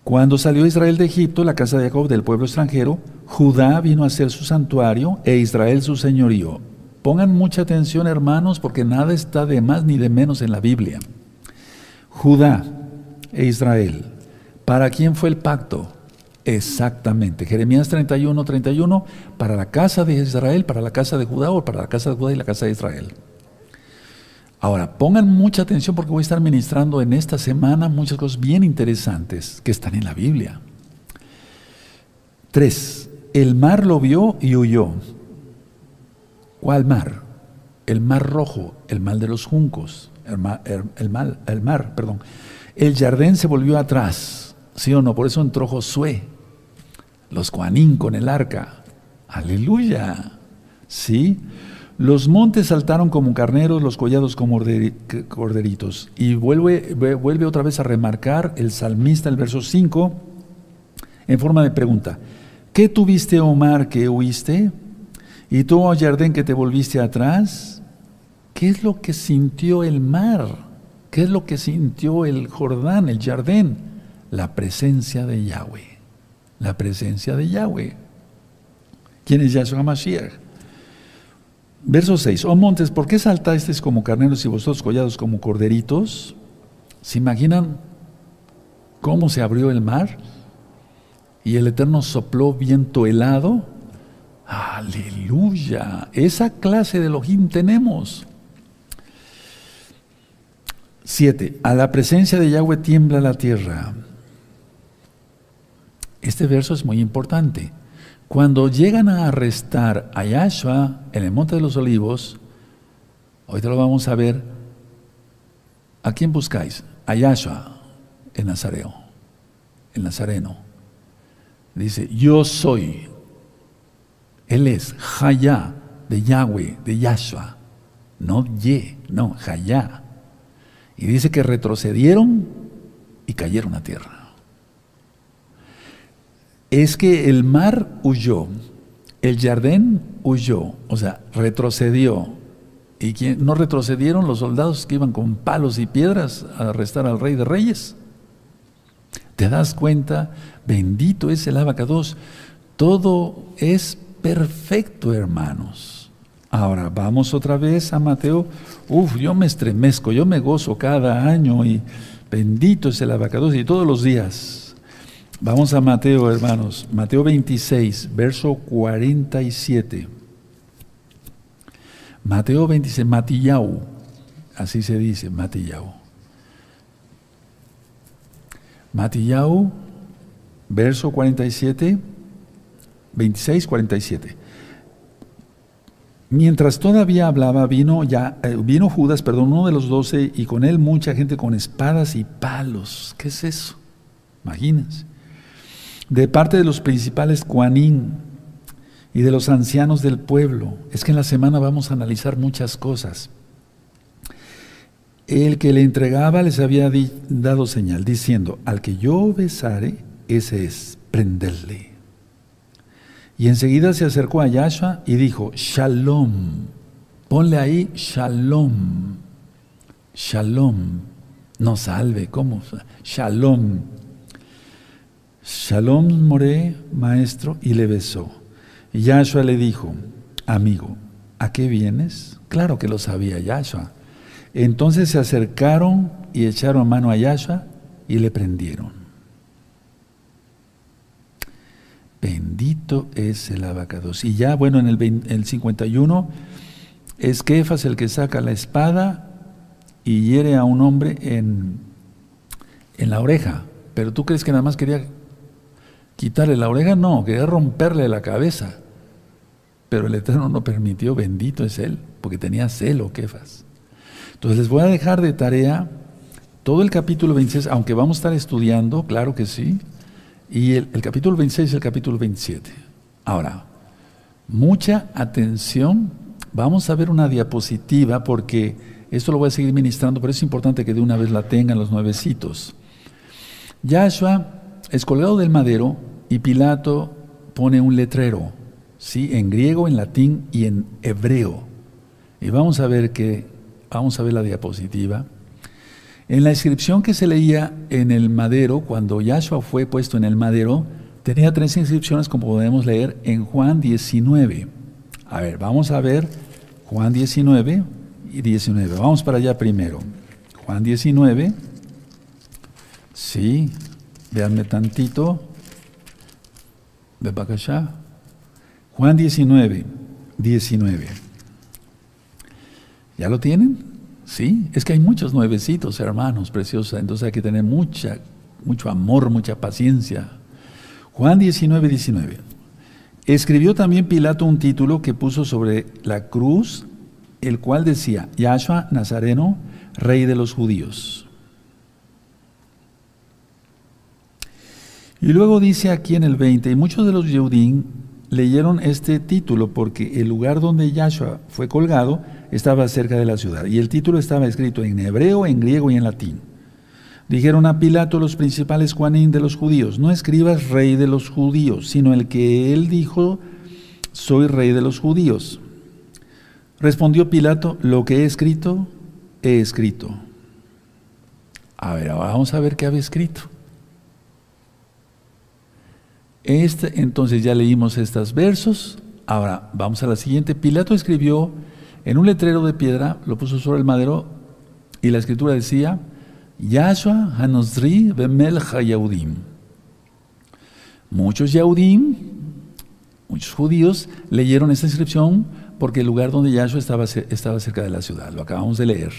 Cuando salió Israel de Egipto, la casa de Jacob del pueblo extranjero, Judá vino a ser su santuario e Israel su señorío. Pongan mucha atención, hermanos, porque nada está de más ni de menos en la Biblia. Judá e Israel ¿Para quién fue el pacto? Exactamente. Jeremías 31, 31, para la casa de Israel, para la casa de Judá o para la casa de Judá y la casa de Israel. Ahora, pongan mucha atención porque voy a estar ministrando en esta semana muchas cosas bien interesantes que están en la Biblia. Tres, el mar lo vio y huyó. ¿Cuál mar? El mar rojo, el mar de los juncos, el mar, el mar perdón. El jardín se volvió atrás ¿Sí o no? Por eso entró Josué, los Juanín con el arca. Aleluya. ¿Sí? Los montes saltaron como carneros, los collados como corderitos. Y vuelve, otra vez a remarcar el salmista, el verso 5, en forma de pregunta. ¿Qué tuviste, Omar, que huiste? ¿Y tú, oh Jardín, que te volviste atrás? ¿Qué es lo que sintió el mar? ¿Qué es lo que sintió el Jordán, el Jardín? la presencia de Yahweh. La presencia de Yahweh. ¿Quién es Yahshua Mashiach? Verso 6. Oh montes, ¿por qué saltasteis como carneros y vosotros collados como corderitos? ¿Se imaginan cómo se abrió el mar? Y el Eterno sopló viento helado. Aleluya. Esa clase de Elohim tenemos. 7. A la presencia de Yahweh tiembla la tierra. Este verso es muy importante. Cuando llegan a arrestar a Yahshua en el Monte de los Olivos, te lo vamos a ver, ¿a quién buscáis? A Yahshua, el Nazareo, el Nazareno. Dice, yo soy. Él es Jaya de Yahweh, de Yahshua. No Ye, no, Jaya. Y dice que retrocedieron y cayeron a tierra es que el mar huyó, el jardín huyó, o sea, retrocedió. ¿Y quién? no retrocedieron los soldados que iban con palos y piedras a arrestar al rey de reyes? ¿Te das cuenta? Bendito es el abacados. Todo es perfecto, hermanos. Ahora, vamos otra vez a Mateo. Uf, yo me estremezco, yo me gozo cada año y bendito es el abacados y todos los días. Vamos a Mateo, hermanos. Mateo 26, verso 47. Mateo 26, Matillau. Así se dice, Matillau. Matillau, verso 47, 26, 47. Mientras todavía hablaba, vino, ya, eh, vino Judas, perdón, uno de los doce, y con él mucha gente con espadas y palos. ¿Qué es eso? Imagínense de parte de los principales cuanín y de los ancianos del pueblo. Es que en la semana vamos a analizar muchas cosas. El que le entregaba les había dado señal, diciendo, al que yo besare, ese es, prenderle. Y enseguida se acercó a Yahshua y dijo, Shalom. Ponle ahí Shalom. Shalom. No salve, ¿cómo? Shalom. Shalom moré, maestro, y le besó. Y Yahshua le dijo, amigo, ¿a qué vienes? Claro que lo sabía Yahshua. Entonces se acercaron y echaron mano a Yahshua y le prendieron. Bendito es el abacados. Y ya, bueno, en el, el 51 es Kefas el que saca la espada y hiere a un hombre en, en la oreja. Pero tú crees que nada más quería quitarle la oreja, no, quería romperle la cabeza. Pero el Eterno no permitió, bendito es Él, porque tenía celo, Kefas. Entonces les voy a dejar de tarea todo el capítulo 26, aunque vamos a estar estudiando, claro que sí, y el, capítulo 26 y el capítulo 27. Ahora, mucha atención, vamos a ver una diapositiva porque esto lo voy a seguir ministrando, pero es importante que de una vez la tengan los nuevecitos. Yahshua es colgado del madero y Pilato pone un letrero, ¿sí? en griego, en latín y en hebreo. Y vamos a ver que, vamos a ver la diapositiva. En la inscripción que se leía en el madero, cuando Yahshua fue puesto en el madero, tenía tres inscripciones como podemos leer en Juan 19. A ver, vamos a ver Juan 19, y 19. Vamos para allá primero. Juan 19. Sí, véanme tantito. Para allá. Juan 19, 19. ¿Ya lo tienen? Sí, es que hay muchos nuevecitos, hermanos, preciosos. Entonces hay que tener mucha, mucho amor, mucha paciencia. Juan 19, 19. Escribió también Pilato un título que puso sobre la cruz el cual decía, Yahshua Nazareno, rey de los judíos. Y luego dice aquí en el 20, y muchos de los Yehudim leyeron este título porque el lugar donde Yahshua fue colgado estaba cerca de la ciudad. Y el título estaba escrito en hebreo, en griego y en latín. Dijeron a Pilato los principales Juanín de los judíos, no escribas rey de los judíos, sino el que él dijo, soy rey de los judíos. Respondió Pilato, lo que he escrito, he escrito. A ver, vamos a ver qué había escrito. Este, entonces ya leímos estos versos. Ahora vamos a la siguiente. Pilato escribió en un letrero de piedra, lo puso sobre el madero y la escritura decía, Yahshua Hanosri Bemel Hayaudim. Muchos Yahudim, muchos judíos leyeron esta inscripción porque el lugar donde Yahshua estaba, estaba cerca de la ciudad. Lo acabamos de leer.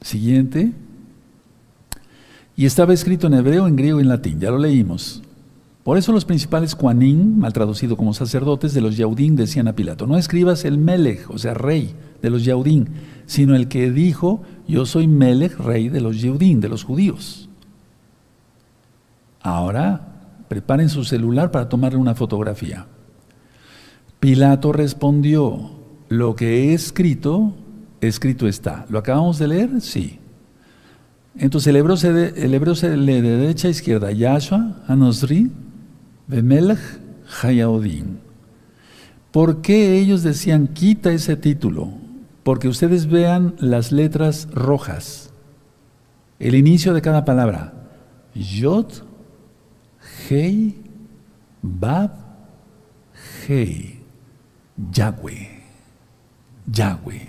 Siguiente. Y estaba escrito en hebreo, en griego y en latín. Ya lo leímos. Por eso los principales Juanín, mal traducido como sacerdotes de los Yaudín, decían a Pilato, no escribas el Melech, o sea, rey de los Yaudín, sino el que dijo, yo soy Melech, rey de los Yaudín, de los judíos. Ahora, preparen su celular para tomarle una fotografía. Pilato respondió, lo que he escrito, escrito está. ¿Lo acabamos de leer? Sí. Entonces el hebreo se, el hebreo se lee de derecha a izquierda, Yahshua, Anosri, Bemelech, Hayaodin. ¿Por qué ellos decían quita ese título? Porque ustedes vean las letras rojas. El inicio de cada palabra. Yod, Hei, Bab, Hei. Yahweh, Yahweh,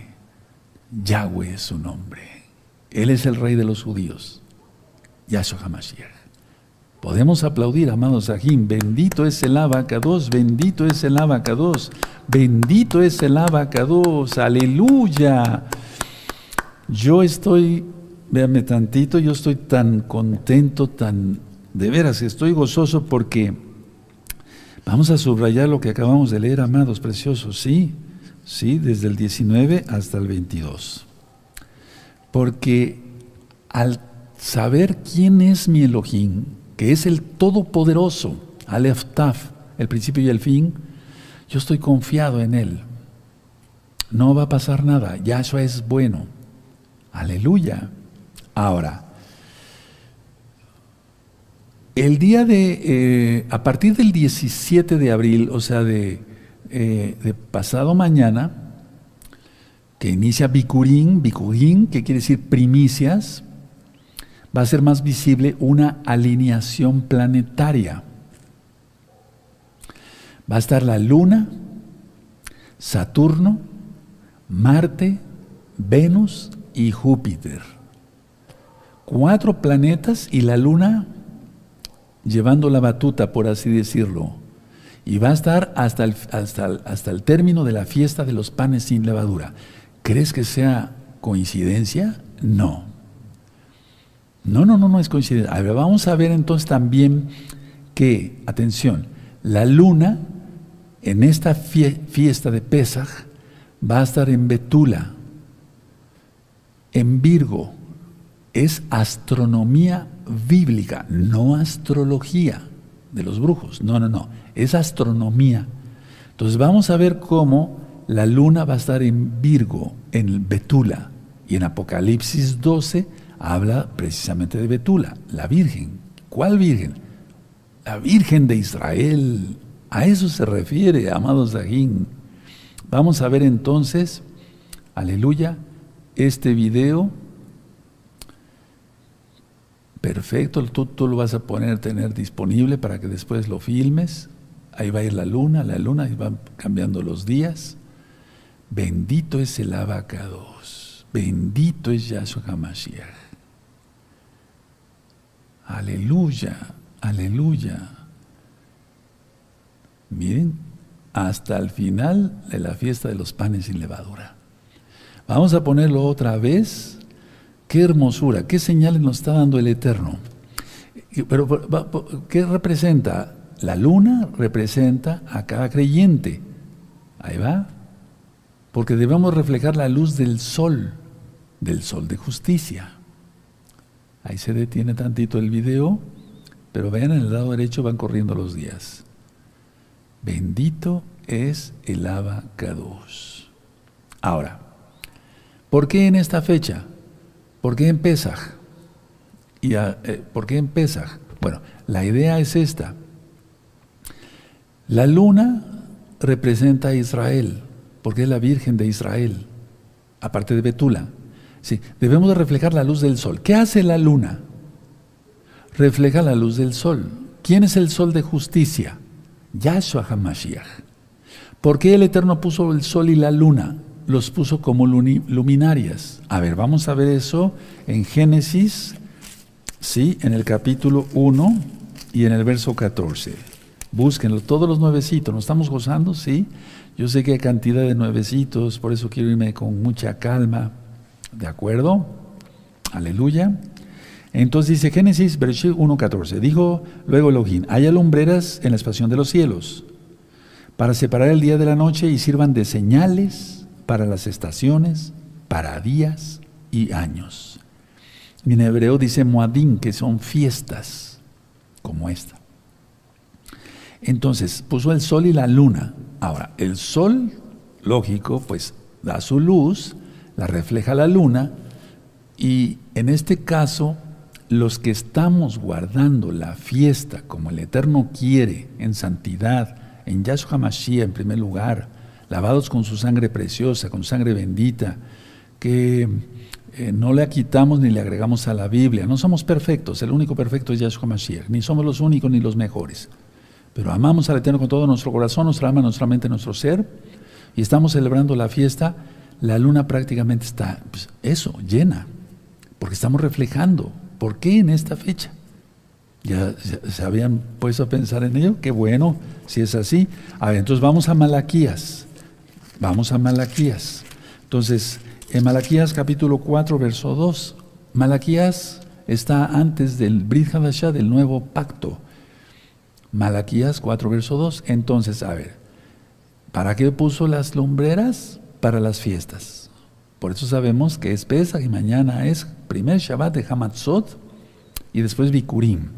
Yahweh es su nombre. Él es el rey de los judíos, Yahshua HaMashiach. Podemos aplaudir, amados Sahim, bendito es el abacados, bendito es el abacados, bendito es el abacados, aleluya. Yo estoy, véanme tantito, yo estoy tan contento, tan, de veras, estoy gozoso porque Vamos a subrayar lo que acabamos de leer, amados preciosos, sí, sí, desde el 19 hasta el 22. Porque al saber quién es mi Elohim, que es el Todopoderoso, Aleph Taf, el principio y el fin, yo estoy confiado en Él. No va a pasar nada, Yahshua es bueno. Aleluya. Ahora, el día de, eh, a partir del 17 de abril, o sea, de, eh, de pasado mañana, que inicia Bikurín, Bikurín, que quiere decir primicias, va a ser más visible una alineación planetaria. Va a estar la Luna, Saturno, Marte, Venus y Júpiter. Cuatro planetas y la Luna llevando la batuta, por así decirlo. Y va a estar hasta el, hasta, hasta el término de la fiesta de los panes sin levadura. ¿Crees que sea coincidencia? No. No, no, no, no es coincidencia. A ver, vamos a ver entonces también que, atención, la luna en esta fiesta de Pesaj va a estar en Betula, en Virgo. Es astronomía bíblica, no astrología de los brujos. No, no, no. Es astronomía. Entonces vamos a ver cómo la luna va a estar en Virgo, en Betula. Y en Apocalipsis 12 habla precisamente de Betula, la Virgen. ¿Cuál Virgen? La Virgen de Israel. A eso se refiere, amados Dajín. Vamos a ver entonces, aleluya, este video. Perfecto, tú, tú, lo vas a poner, tener disponible para que después lo filmes. Ahí va a ir la luna, la luna, y van cambiando los días. Bendito es el abacados. Bendito es Yahshua HaMashiach. Aleluya, aleluya. Miren, hasta el final de la fiesta de los panes sin levadura. Vamos a ponerlo otra vez. Qué hermosura, qué señales nos está dando el Eterno. Pero, ¿qué representa? La luna representa a cada creyente. Ahí va, porque debemos reflejar la luz del sol, del sol de justicia. Ahí se detiene tantito el video, pero vean en el lado derecho van corriendo los días. Bendito es el abacados. Ahora, ¿por qué en esta fecha? ¿Por qué en Pesaj? ¿Y eh, ¿Por qué en Pesaj? Bueno, la idea es esta. La luna representa a Israel porque es la Virgen de Israel, aparte de Betula. Sí, debemos de reflejar la luz del sol. ¿Qué hace la luna? Refleja la luz del sol. ¿Quién es el sol de justicia? Yahshua HaMashiach. ¿Por qué el Eterno puso el sol y la luna? Los puso como luminarias. A ver, vamos a ver eso en Génesis, sí, en el capítulo 1 y en el verso 14. Búsquenlo, todos los nuevecitos, ¿nos estamos gozando? Sí. Yo sé que hay cantidad de nuevecitos, por eso quiero irme con mucha calma. ¿De acuerdo? Aleluya. Entonces dice Génesis 1.14. Dijo luego Elohim, haya lumbreras en la expansión de los cielos, para separar el día de la noche y sirvan de señales para las estaciones, para días y años. en hebreo dice Moadim, que son fiestas como esta. Entonces puso el sol y la luna Ahora, el sol, lógico, pues da su luz, la refleja la luna, y en este caso, los que estamos guardando la fiesta como el Eterno quiere, en santidad, en Yahshua Mashiach en primer lugar, lavados con su sangre preciosa, con sangre bendita, que eh, no le quitamos ni le agregamos a la Biblia. No somos perfectos, el único perfecto es Yahshua Mashiach, ni somos los únicos ni los mejores. Pero amamos al Eterno con todo nuestro corazón, nuestra alma, nuestra mente, nuestro ser, y estamos celebrando la fiesta, la luna prácticamente está, pues, eso, llena, porque estamos reflejando. ¿Por qué en esta fecha? ¿Ya se habían puesto a pensar en ello? Qué bueno, si es así. A ver, entonces vamos a Malaquías. Vamos a Malaquías. Entonces, en Malaquías capítulo 4, verso 2, Malaquías está antes del Brit Hadashah, del nuevo pacto. Malaquías 4, verso 2. Entonces, a ver, ¿para qué puso las lumbreras? Para las fiestas. Por eso sabemos que es Pesach y mañana es primer Shabbat de Hamatzot y después Bikurim.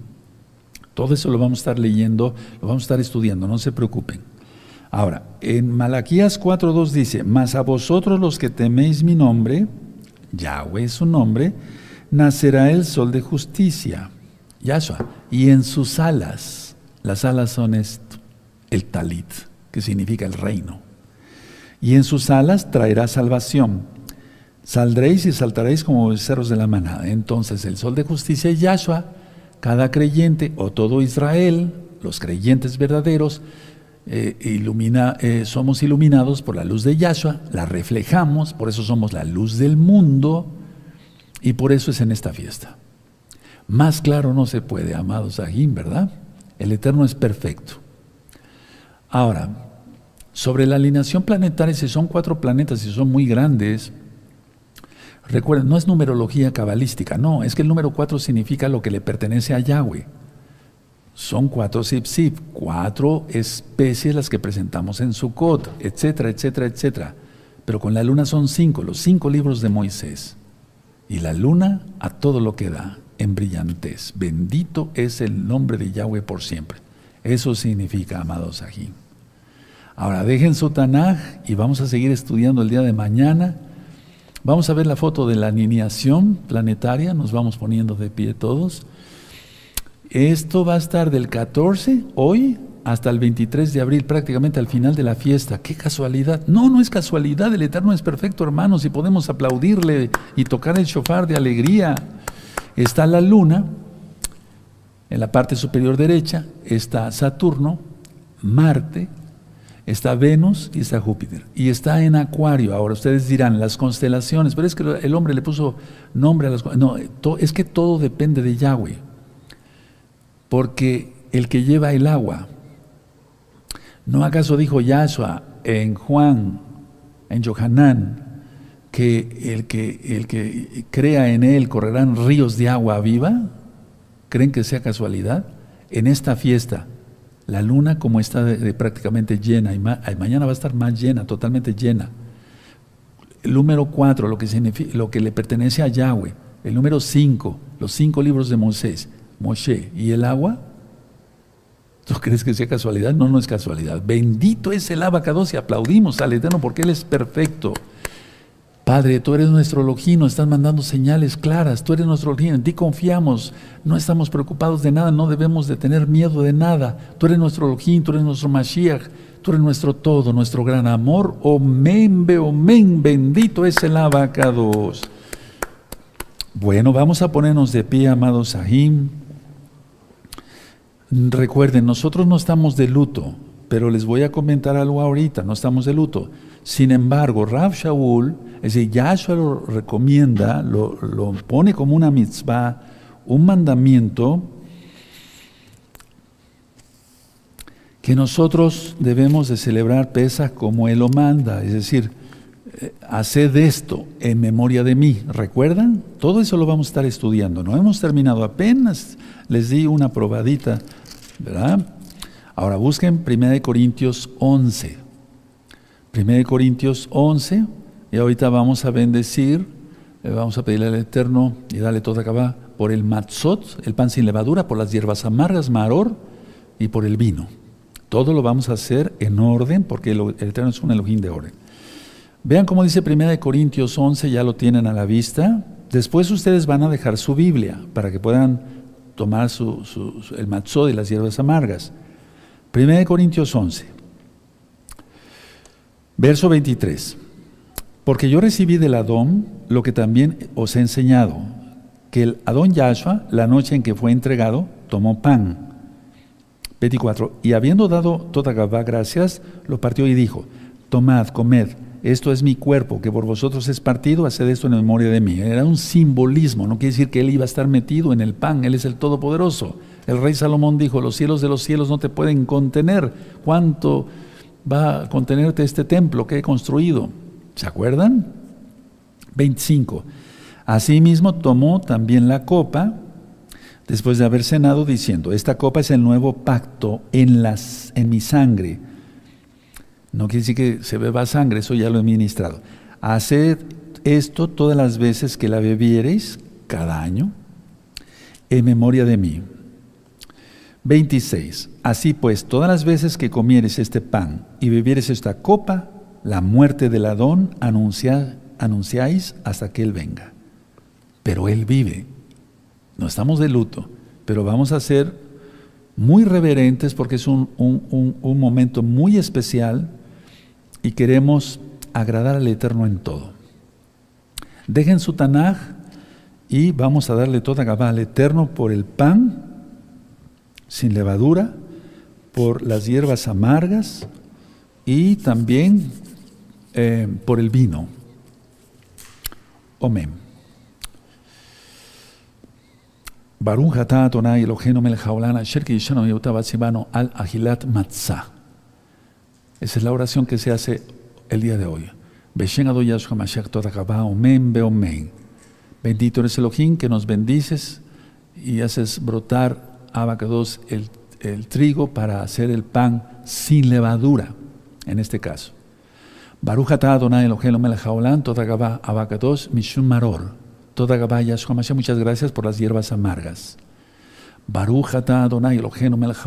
Todo eso lo vamos a estar leyendo, lo vamos a estar estudiando, no se preocupen. Ahora, en Malaquías 4.2 dice, mas a vosotros los que teméis mi nombre, Yahweh es su nombre, nacerá el sol de justicia Yahshua. Y en sus alas, las alas son esto, el talit, que significa el reino. Y en sus alas traerá salvación. Saldréis y saltaréis como cerros de la manada. Entonces el sol de justicia es Yahshua, cada creyente o todo Israel, los creyentes verdaderos, eh, ilumina, eh, somos iluminados por la luz de Yahshua, la reflejamos, por eso somos la luz del mundo y por eso es en esta fiesta. Más claro no se puede, amados Agim, ¿verdad? El Eterno es perfecto. Ahora, sobre la alineación planetaria, si son cuatro planetas y son muy grandes, recuerden, no es numerología cabalística, no, es que el número cuatro significa lo que le pertenece a Yahweh. Son cuatro sip cuatro especies las que presentamos en Sukkot, etcétera, etcétera, etcétera. Pero con la luna son cinco, los cinco libros de Moisés. Y la luna a todo lo que da, en brillantez. Bendito es el nombre de Yahweh por siempre. Eso significa, amados aquí. Ahora dejen su Tanaj y vamos a seguir estudiando el día de mañana. Vamos a ver la foto de la alineación planetaria, nos vamos poniendo de pie todos. Esto va a estar del 14, hoy, hasta el 23 de abril, prácticamente al final de la fiesta. ¡Qué casualidad! No, no es casualidad, el Eterno es perfecto, hermanos, y podemos aplaudirle y tocar el shofar de alegría. Está la luna, en la parte superior derecha, está Saturno, Marte, está Venus y está Júpiter. Y está en Acuario. Ahora ustedes dirán, las constelaciones, pero es que el hombre le puso nombre a las... No, es que todo depende de Yahweh porque el que lleva el agua, ¿no acaso dijo Yahshua en Juan, en Johanán, que el, que el que crea en él correrán ríos de agua viva? ¿Creen que sea casualidad? En esta fiesta, la luna como está prácticamente llena, y mañana va a estar más llena, totalmente llena. El número cuatro, lo que, le pertenece a Yahweh. El número cinco, los cinco libros de Moisés. Moshe. ¿Y el agua? ¿Tú crees que sea casualidad? No, no es casualidad. Bendito es el abacados y aplaudimos al Eterno porque Él es perfecto. Padre, tú eres nuestro Elohim, estás mandando señales claras, tú eres nuestro Elohim, en ti confiamos, no estamos preocupados de nada, no debemos de tener miedo de nada. Tú eres nuestro Elohim, tú eres nuestro Mashiach, tú eres nuestro todo, nuestro gran amor. Omen, omen, bendito es el abacados. Bueno, vamos a ponernos de pie, amados Sahim. Recuerden, nosotros no estamos de luto, pero les voy a comentar algo ahorita, no estamos de luto. Sin embargo, Rav Shaul, es decir, Yahshua lo recomienda, lo, pone como una mitzvah, un mandamiento que nosotros debemos de celebrar pesa como Él lo manda, es decir, eh, haced esto en memoria de mí. ¿Recuerdan? Todo eso lo vamos a estar estudiando. No hemos terminado, apenas les di una probadita ¿verdad? Ahora busquen 1 Corintios 11. 1 Corintios 11, y ahorita vamos a bendecir, le vamos a pedirle al Eterno y darle toda acaba por el matzot, el pan sin levadura, por las hierbas amargas, maror, y por el vino. Todo lo vamos a hacer en orden, porque el, Eterno es un Elohim de orden. Vean cómo dice 1 Corintios 11, ya lo tienen a la vista. Después ustedes van a dejar su Biblia para que puedan tomar su, el matzó de las hierbas amargas. 1 Corintios 11, verso 23. Porque yo recibí del Adón lo que también os he enseñado, que el Adón Yahshua, la noche en que fue entregado, tomó pan. 24. Y habiendo dado toda Gabá gracias, lo partió y dijo, tomad, comed, esto es mi cuerpo, que por vosotros es partido, haced esto en memoria de mí. Era un simbolismo, no quiere decir que él iba a estar metido en el pan, él es el Todopoderoso. El rey Salomón dijo, los cielos de los cielos no te pueden contener. ¿Cuánto va a contenerte este templo que he construido? ¿Se acuerdan? 25. Asimismo tomó también la copa, después de haber cenado, diciendo, esta copa es el nuevo pacto en, las, en mi sangre no quiere decir que se beba sangre, eso ya lo he ministrado. Haced esto todas las veces que la bebiereis, cada año, en memoria de mí. 26. Así pues, todas las veces que comieres este pan y bebieres esta copa, la muerte del Adón anunciáis hasta que Él venga. Pero Él vive. No estamos de luto. pero vamos a ser muy reverentes porque es un, momento muy especial y queremos agradar al Eterno en todo. Dejen su Tanaj y vamos a darle toda Gabá al Eterno por el pan sin levadura, por las hierbas amargas y también eh, por el vino. Omen. Baruch atah Adonai Eloheinu melech haolam asher kidishanu yotah al agilat matzah. Esa es la oración que se hace el día de hoy. Bendito eres Elohim que nos bendices y haces brotar abacados el, el trigo para hacer el pan sin levadura, en este caso. Baruch atah Adonai Eloheinu melech haolam Todakabah abacados mishum maror. Toda Gabaya, muchas gracias por las hierbas amargas. Baruch ata Adonai Eloheinu melech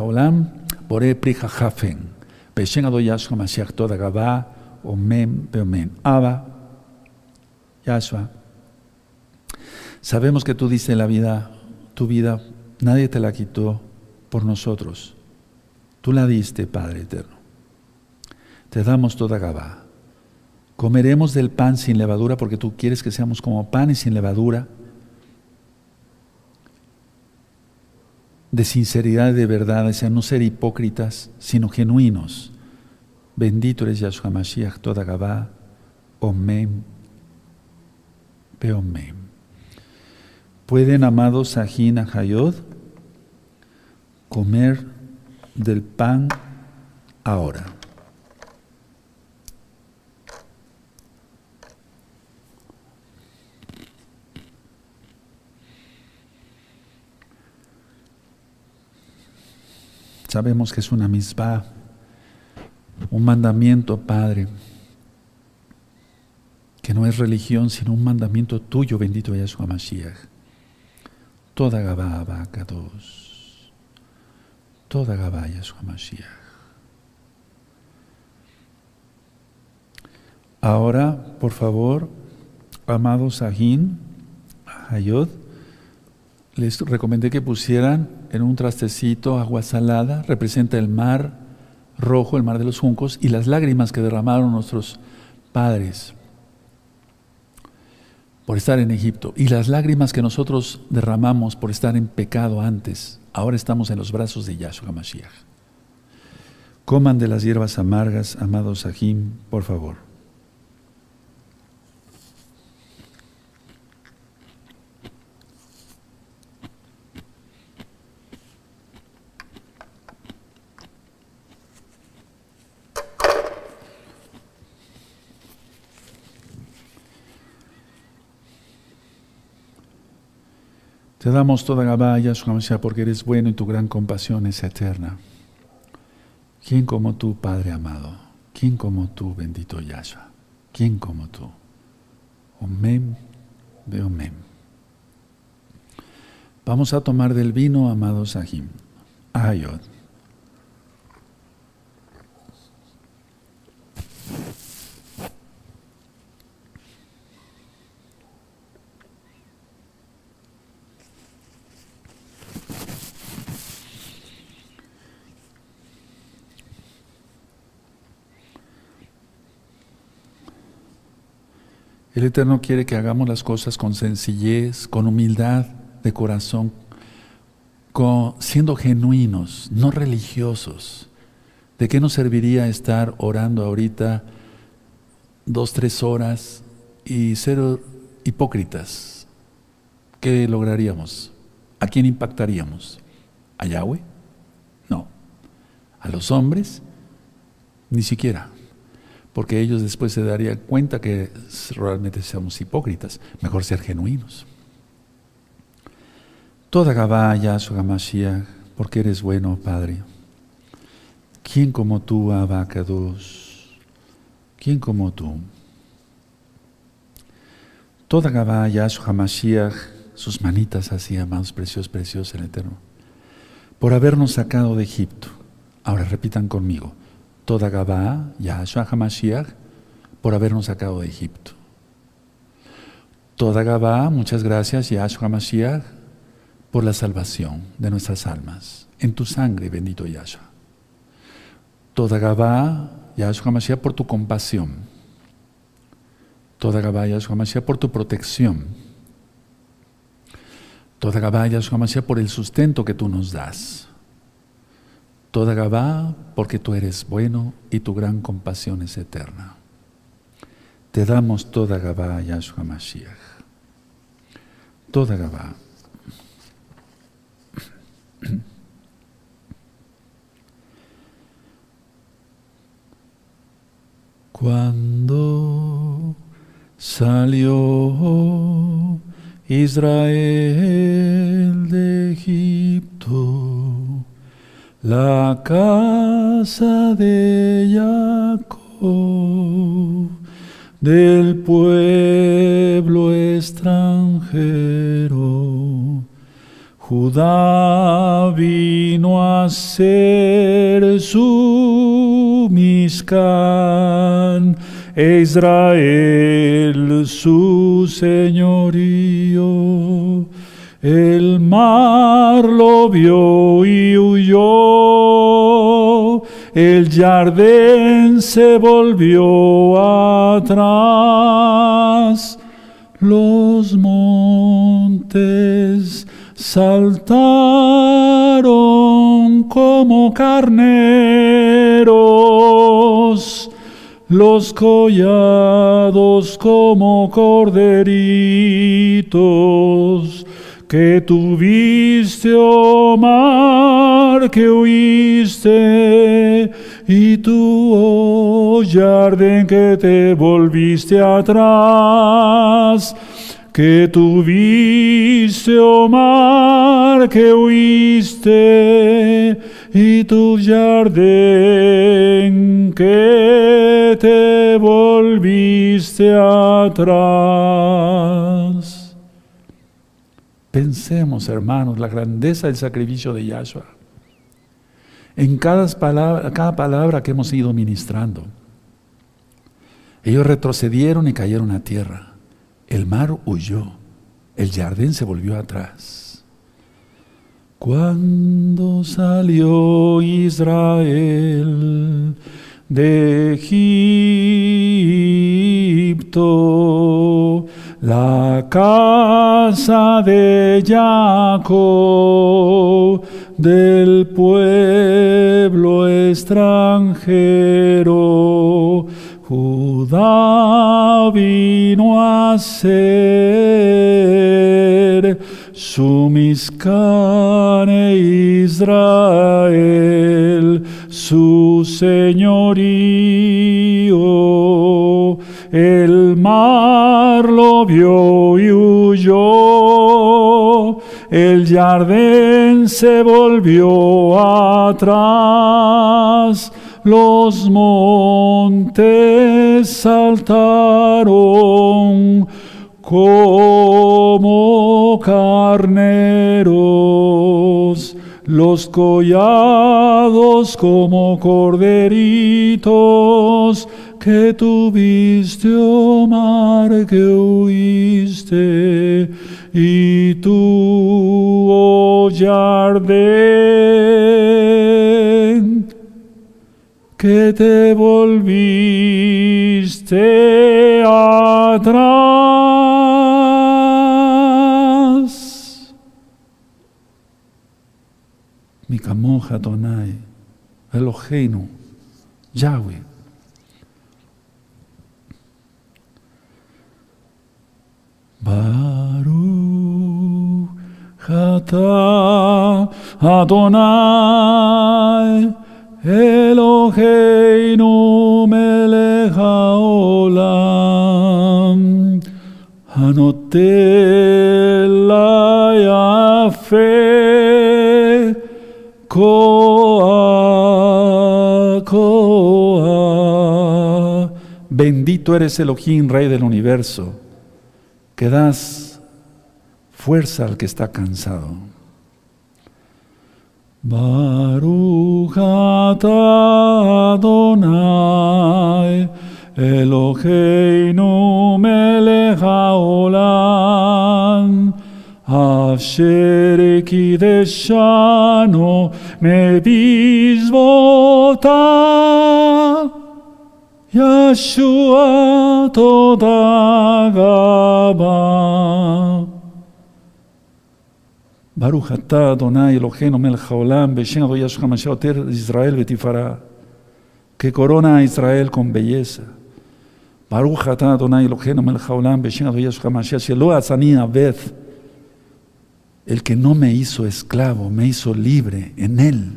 bore pri hafen. Beshen Ado Yahshua Mashiach toda Gabá, omen beomen. Abba, Yahshua, sabemos que tú diste la vida, tu vida, nadie te la quitó por nosotros. Tú la diste, Padre eterno. Te damos toda Gabá. Comeremos del pan sin levadura porque tú quieres que seamos como panes sin levadura, de sinceridad y de verdad, sea, no ser hipócritas, sino genuinos. Bendito eres Yahshua Mashiach, toda Gabá, Omen, Beomen. ¿Pueden, amados Sahin Hayod, comer del pan ahora? Sabemos que es una misma, un mandamiento, Padre, que no es religión, sino un mandamiento tuyo, bendito Yahshua Mashiach. Toda Gabá dos, toda Gabá Yahshua Mashiach. Ahora, por favor, amados Sahin, Hayod, les recomendé que pusieran en un trastecito agua salada, representa el mar rojo, el mar de los juncos, y las lágrimas que derramaron nuestros padres por estar en Egipto, y las lágrimas que nosotros derramamos por estar en pecado antes, ahora estamos en los brazos de Yahshua Mashiach. Coman de las hierbas amargas, amados Sahim, por favor. Te damos toda Gabá, Yahshua porque eres bueno y tu gran compasión es eterna. ¿Quién como tú, Padre amado? ¿Quién como tú, bendito Yahshua? ¿Quién como tú? Omen de Omen. Vamos a tomar del vino, amado Sahim. Ayod. El Eterno quiere que hagamos las cosas con sencillez, con humildad de corazón, siendo genuinos, no religiosos. ¿De qué nos serviría estar orando ahorita dos, tres horas y ser hipócritas? ¿Qué lograríamos? ¿A quién impactaríamos? ¿A Yahweh? No. ¿A los hombres? Ni siquiera porque ellos después se darían cuenta que realmente somos hipócritas. Mejor ser genuinos. Toda Gabá, Yahshua Mashiach, porque eres bueno, Padre. ¿Quién como tú, Abacados? ¿Quién como tú? Toda Gabá, Yahshua Mashiach, sus manitas así, amados, preciosos, preciosos el Eterno, por habernos sacado de Egipto. Ahora repitan conmigo toda Gabá, Yahshua HaMashiach, por habernos sacado de Egipto. Toda Gabá, muchas gracias, Yahshua HaMashiach, por la salvación de nuestras almas, en tu sangre, bendito Yahshua. Toda Gabá, Yahshua Mashiach, por tu compasión. Toda Gabá, Yahshua Mashiach, por tu protección. Toda Gabá, Yahshua Mashiach, por el sustento que tú nos das. Toda Gabá, porque tú eres bueno y tu gran compasión es eterna. Te damos toda Gabá, Yahshua Mashiach. Toda Gabá. Cuando salió Israel de Egipto, la casa de Jacob, del pueblo extranjero, Judá vino a ser su miscán, Israel su señorío. El mar lo vio y huyó, el jardín se volvió atrás, los montes saltaron como carneros, los collados como corderitos, que tuviste, oh mar, que huiste, y tú, oh jardín, que te volviste atrás que tuviste, oh mar, que huiste, y tu jardín que te volviste atrás. Hermanos, la grandeza del sacrificio de Yahshua. En cada palabra, cada palabra que hemos ido ministrando, ellos retrocedieron y cayeron a tierra. El mar huyó, el jardín se volvió atrás. Cuando salió Israel de Egipto, la casa de Jacob, del pueblo extranjero, Judá vino a ser su miscane Israel, su señorío. Vio y huyó, el jardín se volvió atrás. Los montes saltaron como carneros, los collados como corderitos, que tuviste, oh mar, que huiste, y tú, oh jardín, que te volviste atrás. Mi camoja Donai, Eloheinu, Yahweh. Baruch Ata Adonai Eloheinu melech haolam Hanotel yafe koa koa. Bendito eres Elohim, Rey del universo, que das fuerza al que está cansado. Barujata Adonai, Eloheinu melech haolam, Asher kideshanu medizvotav, Yeshua toda Baruch atah Adonai Eloheinu mel haolam beshen Israel betifará. Que corona a Israel con belleza. Baruch atah Adonai Eloheinu mel haolam beshen El que no me hizo esclavo, me hizo libre en él.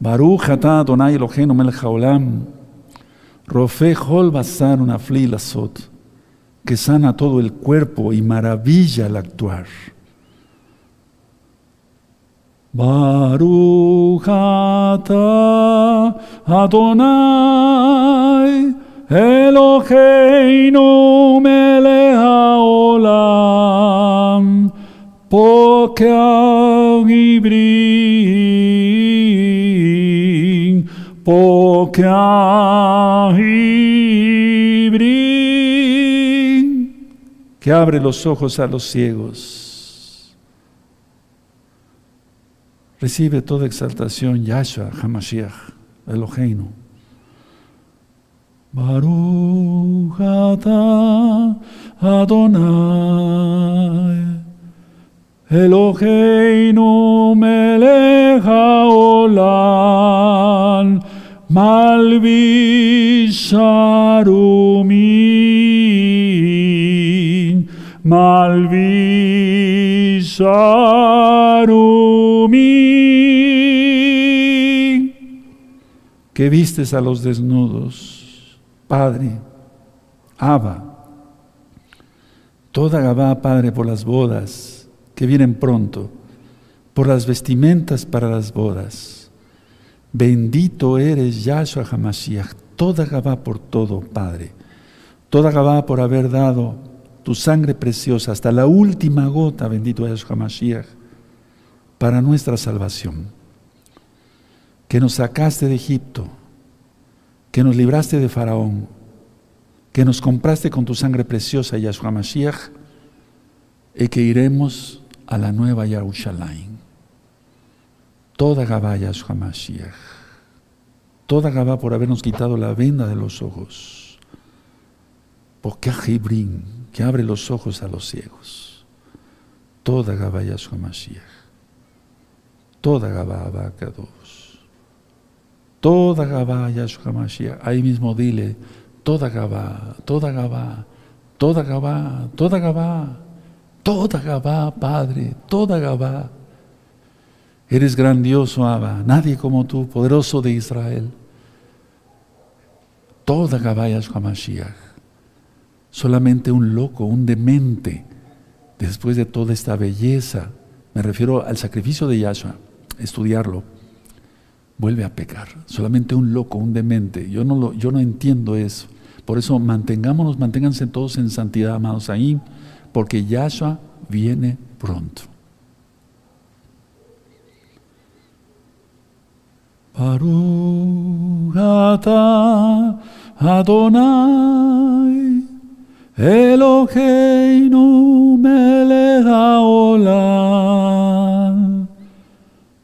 Baruch atah Adonai Eloheinu mel haolam. Rofe hol basar una flila sot. Que sana todo el cuerpo y maravilla el actuar. Baruch atah Adonai Eloheinu melech haolam Pokeach ibrim Pokeach ibrim Que abre los ojos a los ciegos Recibe toda exaltación Yahshua HaMashiach, Eloheinu. Baruch atah Adonai Eloheinu melech haolam malvish arumin malvish que vistes a los desnudos, Padre, Abba, toda Gabá, Padre, por las bodas que vienen pronto, por las vestimentas para las bodas. Bendito eres Yahshua HaMashiach, toda Gabá por todo, Padre, toda Gabá por haber dado tu sangre preciosa hasta la última gota, bendito Yahshua HaMashiach, para nuestra salvación que nos sacaste de Egipto, que nos libraste de Faraón, que nos compraste con tu sangre preciosa, Yahshua Mashiach, y que iremos a la nueva Yerushalayim. Toda Gabá, Yahshua Mashiach. Toda Gabá por habernos quitado la venda de los ojos. Porque Jibrín, que abre los ojos a los ciegos. Toda Gabá, Yahshua Mashiach. Toda Gabá, Abacados. Toda Gabá, Yahshua Mashiach. Ahí mismo dile, toda Gabá, toda Gabá, toda Gabá, toda Gabá, toda Gabá, Padre, toda Gabá. Eres grandioso, Abba, nadie como tú, poderoso de Israel. Toda Gabá, Yahshua Mashiach. Solamente un loco, un demente, después de toda esta belleza, me refiero al sacrificio de Yahshua, estudiarlo vuelve a pecar. Solamente un loco, un demente. Yo no, lo, yo no entiendo eso. Por eso mantengámonos, manténganse todos en santidad, amados ahí, porque Yahshua viene pronto. Adonai Eloheinu melech haolam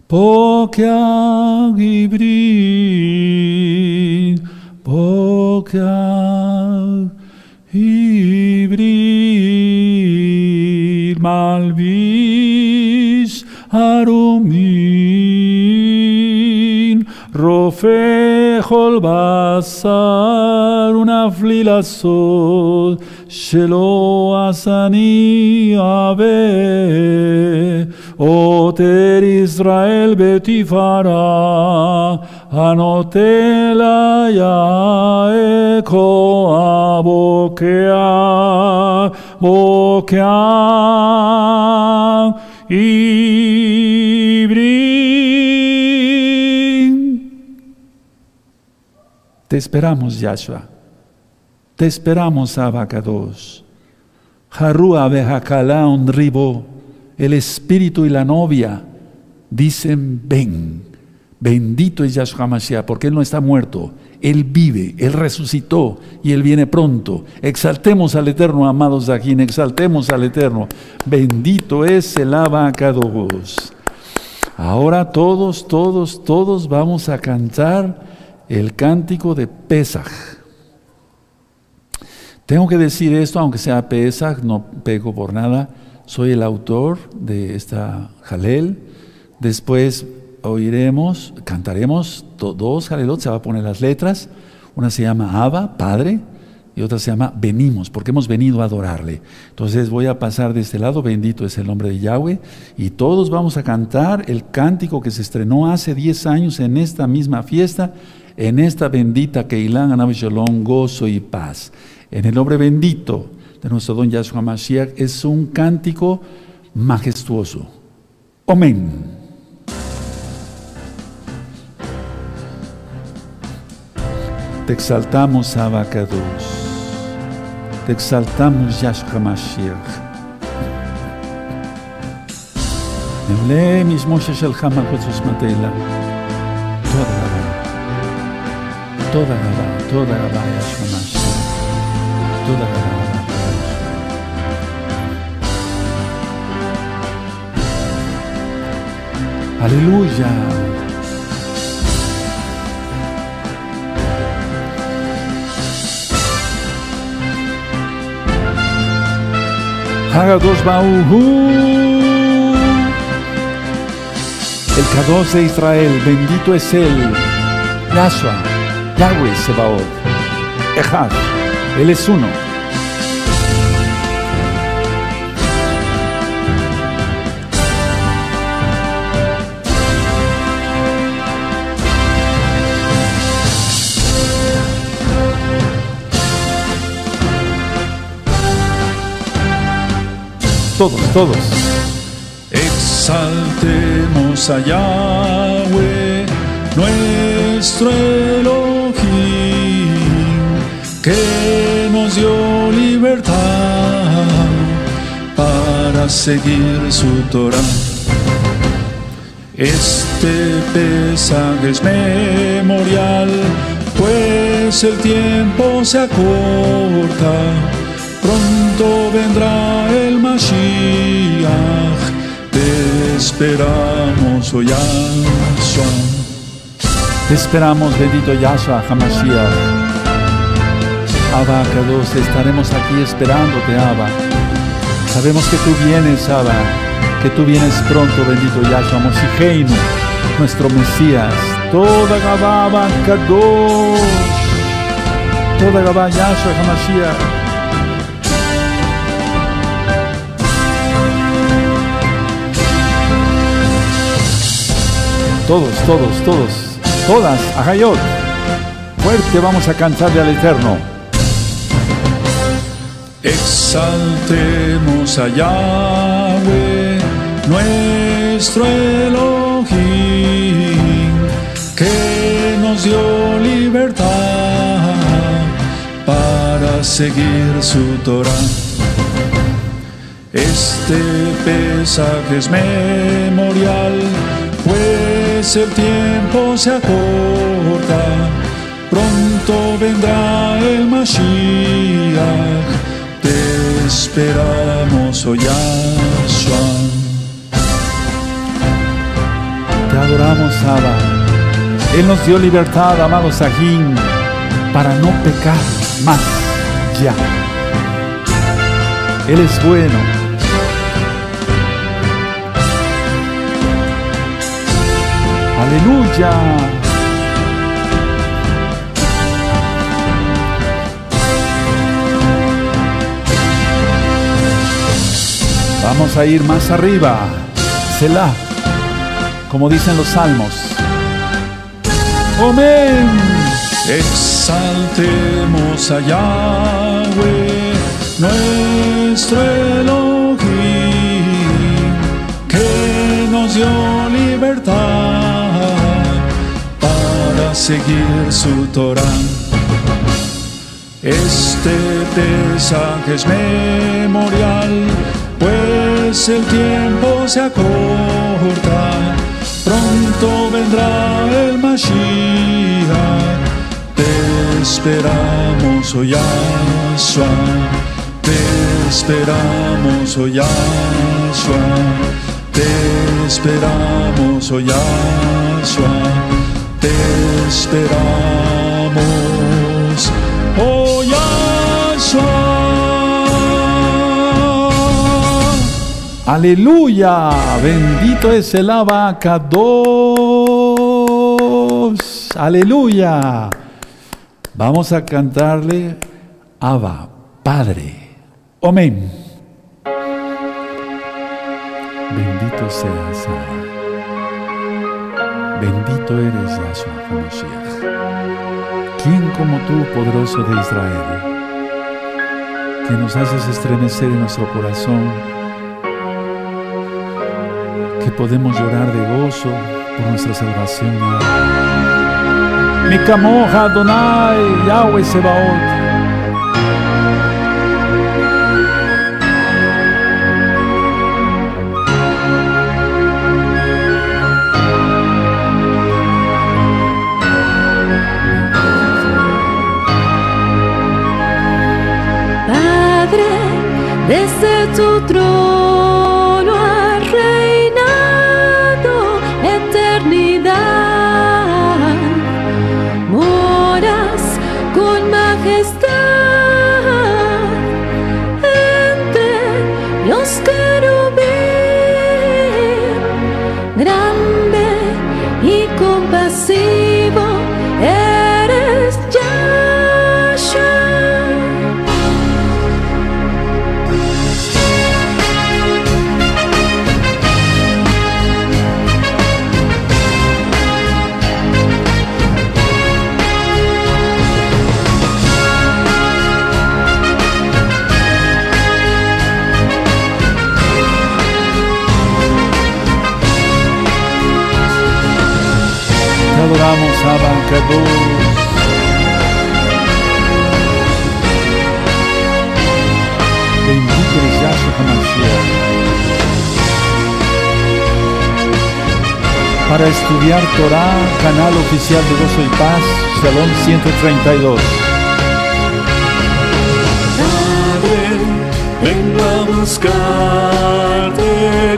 Pokea hibrid, pokea hibrid, malvis arumin, rofe לכל בשר ונפלי לעשות, שלא עשני עבה. עותר ישראל בתפארה, הנוטה ליעקו הבוקע, בוקע. Te esperamos, Yahshua. Te esperamos, Abacados. Bejakala un ribo el espíritu y la novia dicen, ven, Bendito es Yahshua Mashiach, porque Él no está muerto, Él vive, Él resucitó y Él viene pronto. Exaltemos al Eterno, amados de aquí, exaltemos al Eterno. Bendito es el abacados. Ahora todos, todos, todos vamos a cantar el cántico de Pesaj. Tengo que decir esto, aunque sea Pesaj, no pego por nada. Soy el autor de esta Jalel. Después oiremos, cantaremos dos Jalelot, se va a poner las letras. Una se llama Abba, Padre, y otra se llama Venimos, porque hemos venido a adorarle. Entonces voy a pasar de este lado, bendito es el nombre de Yahweh, y todos vamos a cantar el cántico que se estrenó hace 10 años en esta misma fiesta, en esta bendita Keilan Anab Shalom, gozo y paz. En el nombre bendito de nuestro don Yahshua Mashiach es un cántico majestuoso. Amén. Te exaltamos, Abacados. Te exaltamos, Yahshua Mashiach. נמלא משמושה שלך מלכות ושמתלה. toda Gabá, toda Gabá es toda Gabá. Aleluya. Hagados Bauhu, el Kadosh de Israel, bendito es él, Yahshua. Yahweh Sebaot. Ejad, Él es uno. todos, todos. Exaltemos a Yahweh, nuestro Elohim, que nos dio libertad para seguir su Torah. Este pesaje es memorial, pues el tiempo se acorta pronto vendrá el Mashiach, te esperamos, oh Yahshua. Te esperamos, bendito Yahshua, Hamashiach. Abba, Kadosh, estaremos aquí esperándote, Abba. Sabemos que tú vienes, Abba, que tú vienes pronto, bendito Yahshua, Mosiheinu, nuestro Mesías. Toda Gababa, Kadosh. Toda Gabá, Yahshua, Hamashiach. Todos, todos, todos, todas, Ajayot. Fuerte vamos a cantarle al Eterno. Exaltemos a Yahweh, nuestro Elohim, que nos dio libertad para seguir su Torah. Este pesaje es memorial, pues el tiempo se acorta, pronto vendrá el Mashiach, esperamos, oh Yahshua. Te adoramos, Abba. Él nos dio libertad, amado Sahim, para no pecar más ya. Él es bueno Aleluya. Vamos a ir más arriba. Selah, como dicen los salmos. Amén. Exaltemos a Yahweh, nuestro Elohim, que nos dio libertad seguir su Torah. Este pesaje es memorial, pues el tiempo se acorta, pronto vendrá Mashiach. Te esperamos, oh. Te esperamos, oh. Te esperamos, oh. Te esperamos, Aleluya, bendito es el abacados. Aleluya. Vamos a cantarle Abba, Padre. Amén. Bendito seas. Bendito eres, Yahshua HaMashiach. ¿Quién como tú, poderoso de Israel, que nos haces estremecer en nuestro corazón, que podemos llorar de gozo por nuestra salvación? Mi camoja, Adonai, Yahweh Sebaot. Desde tu trono Para estudiar Torah, canal oficial de Gozo y Paz, Salón 132. Padre, vengo a buscarte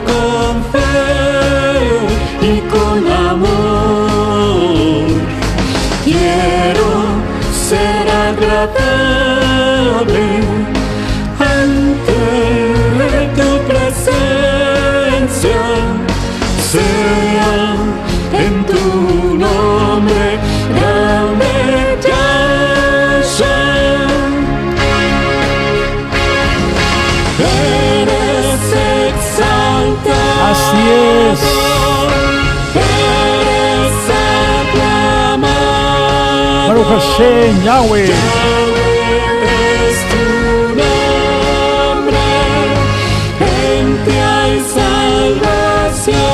con fe y con amor. Quiero ser agradable Hashem, Yahweh. Es tu nombre. En ti hay salvación.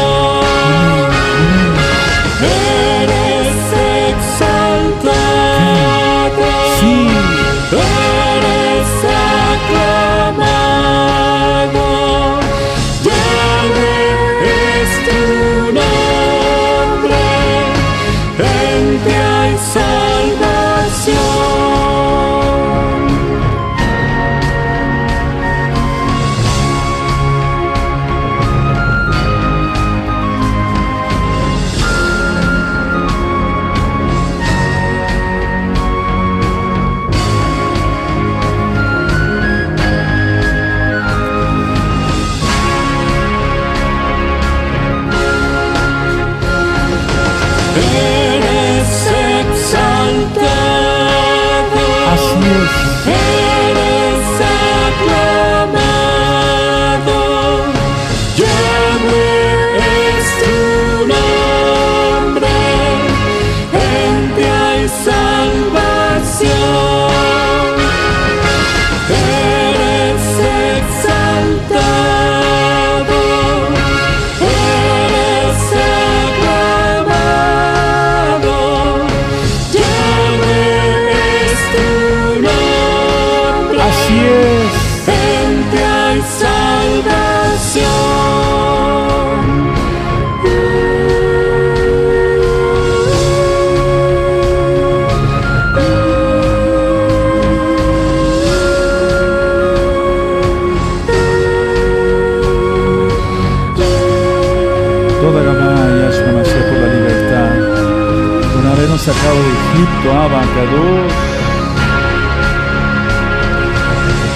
Abacados.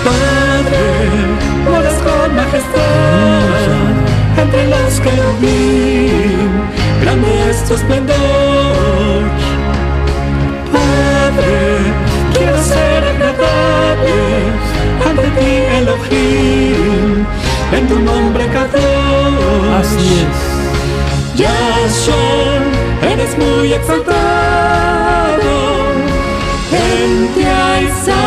Padre, moras con majestad entre los querubín, grande es tu esplendor. Padre, quiero ser agradable ante ti, Elohim, en tu nombre Kadosh. Así es. Yahshua, eres muy exaltado, en ti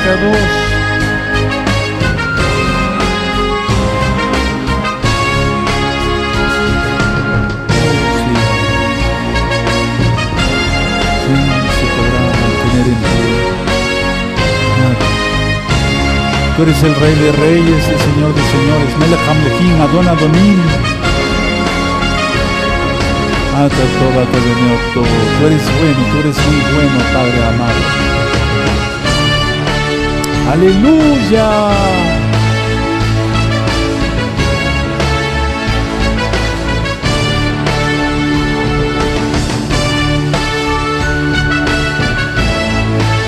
K2. Tú eres el Rey de Reyes, el Señor de Señores, Melech Hamlechim, Adon Adonim. Ata toda, Tú eres bueno, tú eres muy bueno, Padre amado. Aleluya.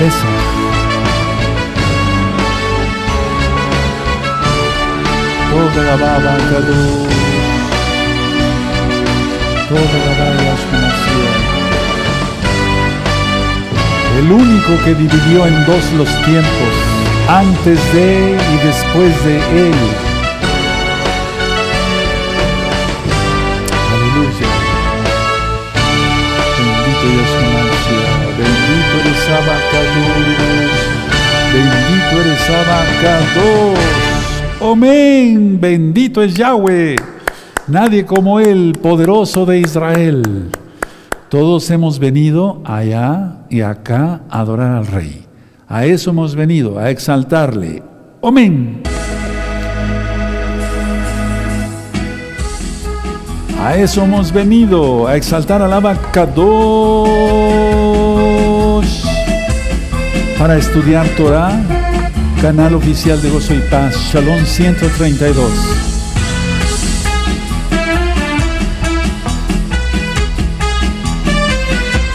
Eso. Toda la baba Kadosh. Toda la baba El único que dividió en dos los tiempos, antes de y después de él. Aleluya. Bendito Yahshua Mashiach, bendito eres Abacados, bendito eres Abacados. Amén, bendito es Yahweh, nadie como él, poderoso de Israel. Todos hemos venido allá y acá a adorar al Rey. A eso hemos venido, a exaltarle. Amén. A eso hemos venido, a exaltar al Abacadosh para estudiar Torah, canal oficial de Gozo y Paz, Shalom 132.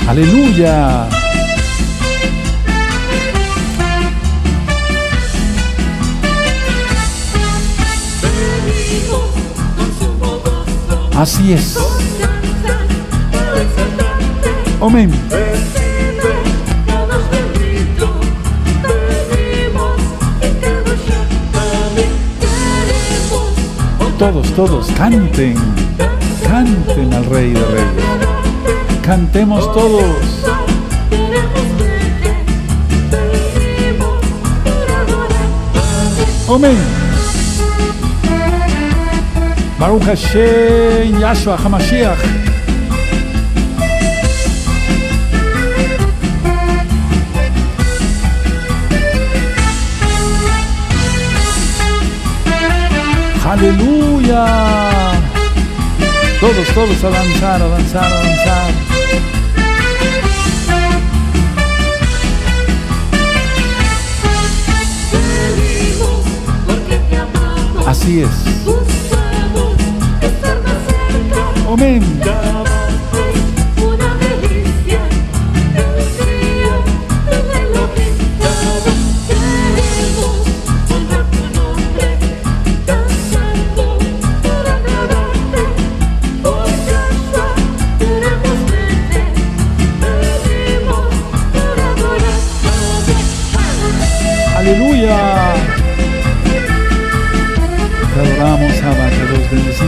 Aleluya. Así es. Amén. Todos, todos, canten. Canten al Rey de Reyes. Cantemos todos. Amén. Baruch Hashem, Yahshua HaMashiach. Aleluya. Todos, todos a danzar, a danzar, a danzar. Así es. Amén.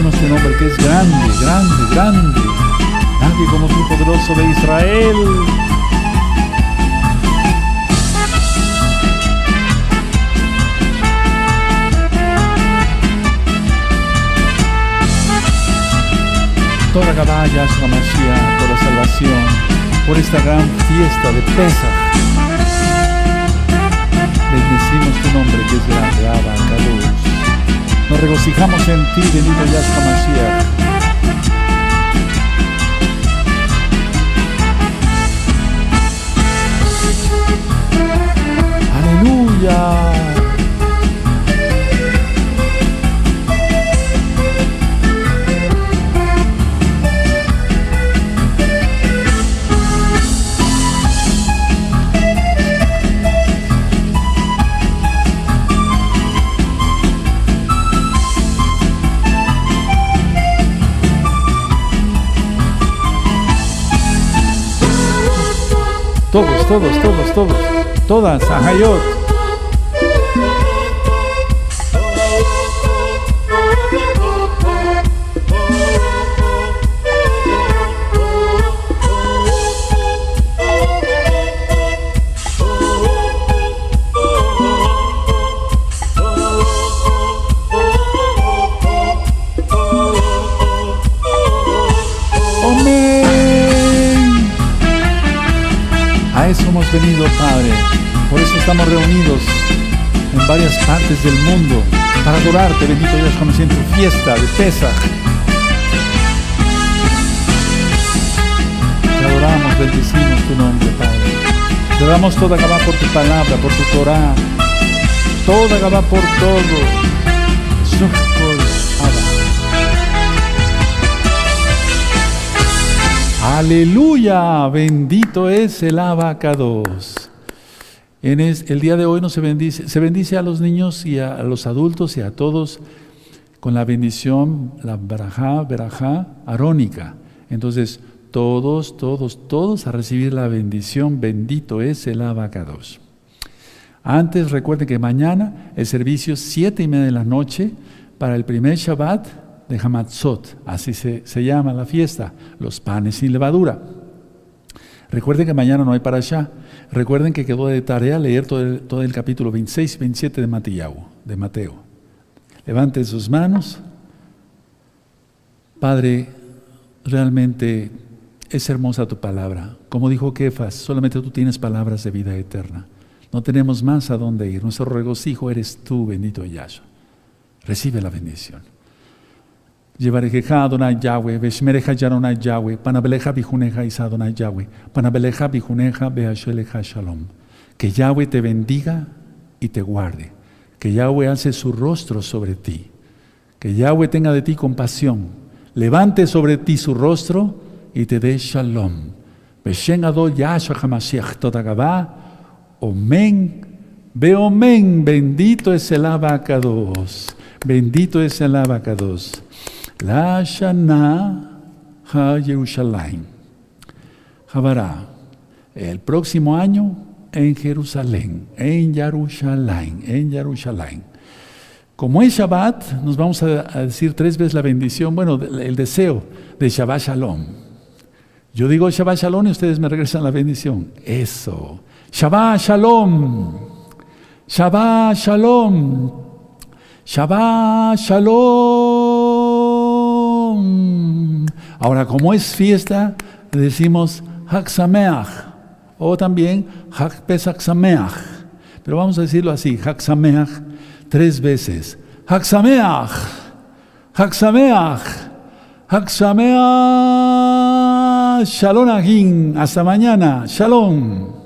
Que es grande, grande, grande. Nadie como tú, poderoso de Israel. Toda caballa, su Mashiach, toda salvación, por esta gran fiesta de Pesach. Bendecimos tu nombre que es grande, Abba, Kadosh. Nos regocijamos en ti, bendito Yahshua Mashiach. Aleluya. Todos, todos, todos. Todas, Ahayot. Hemos venido, Padre. Por eso estamos reunidos en varias partes del mundo para adorarte, bendito Dios, como en tu fiesta de Pesach. Te adoramos, bendecimos tu nombre, Padre. Te damos toda Gabá por tu palabra, por tu Torah. Toda Gabá por todo. Aleluya, bendito es el abacados. En es- el día de hoy no se bendice, se bendice a los niños y a, los adultos y a todos con la bendición, la barajá, verajá arónica. Entonces, todos, todos, todos a recibir la bendición, bendito es el abacados. Antes recuerden que mañana el servicio siete y media de la noche para el primer Shabbat de Hamatzot, así se, se llama la fiesta, los panes sin levadura. Recuerden que mañana no hay para allá. Recuerden que quedó de tarea leer todo el, todo el capítulo 26 y 27 de Mateo, de Mateo. Levanten sus manos. Padre, realmente es hermosa tu palabra. Como dijo Kefas, solamente tú tienes palabras de vida eterna. No tenemos más a dónde ir. Nuestro regocijo eres tú, bendito Yahshua. Recibe la bendición. Llevarejeja Adonai Yahweh, Veshmereja Yaronai Yahweh, Panabeleja Bijuneja Isa Adonai Yahweh, Panabeleja Bijuneja Beasheleja Shalom. Que Yahweh te bendiga y te guarde. Que Yahweh alce su rostro sobre ti. Que Yahweh tenga de ti compasión. Levante sobre ti su rostro y te dé Shalom. Beshen Ado Yahshua Hamashiach Todagabá. Omen. Ve. Bendito es el abacados. Bendito es el abacados. La Shana Ha Yerushalayim. Jabará. El próximo año en Jerusalén, en Jerusalén, en Jerusalén. Como es Shabbat, nos vamos a decir tres veces la bendición, bueno, el deseo de Shabbat Shalom. Yo digo Shabbat Shalom y ustedes me regresan la bendición. Eso. Shabbat Shalom. Shabbat Shalom. Shabbat Shalom. Ahora, como es fiesta, decimos Hak Sameach o también Hak Pesach Sameach. Pero vamos a decirlo así, Hak Sameach tres veces. Hak Sameach, Hak Sameach. Shalom. Hasta mañana. Shalom.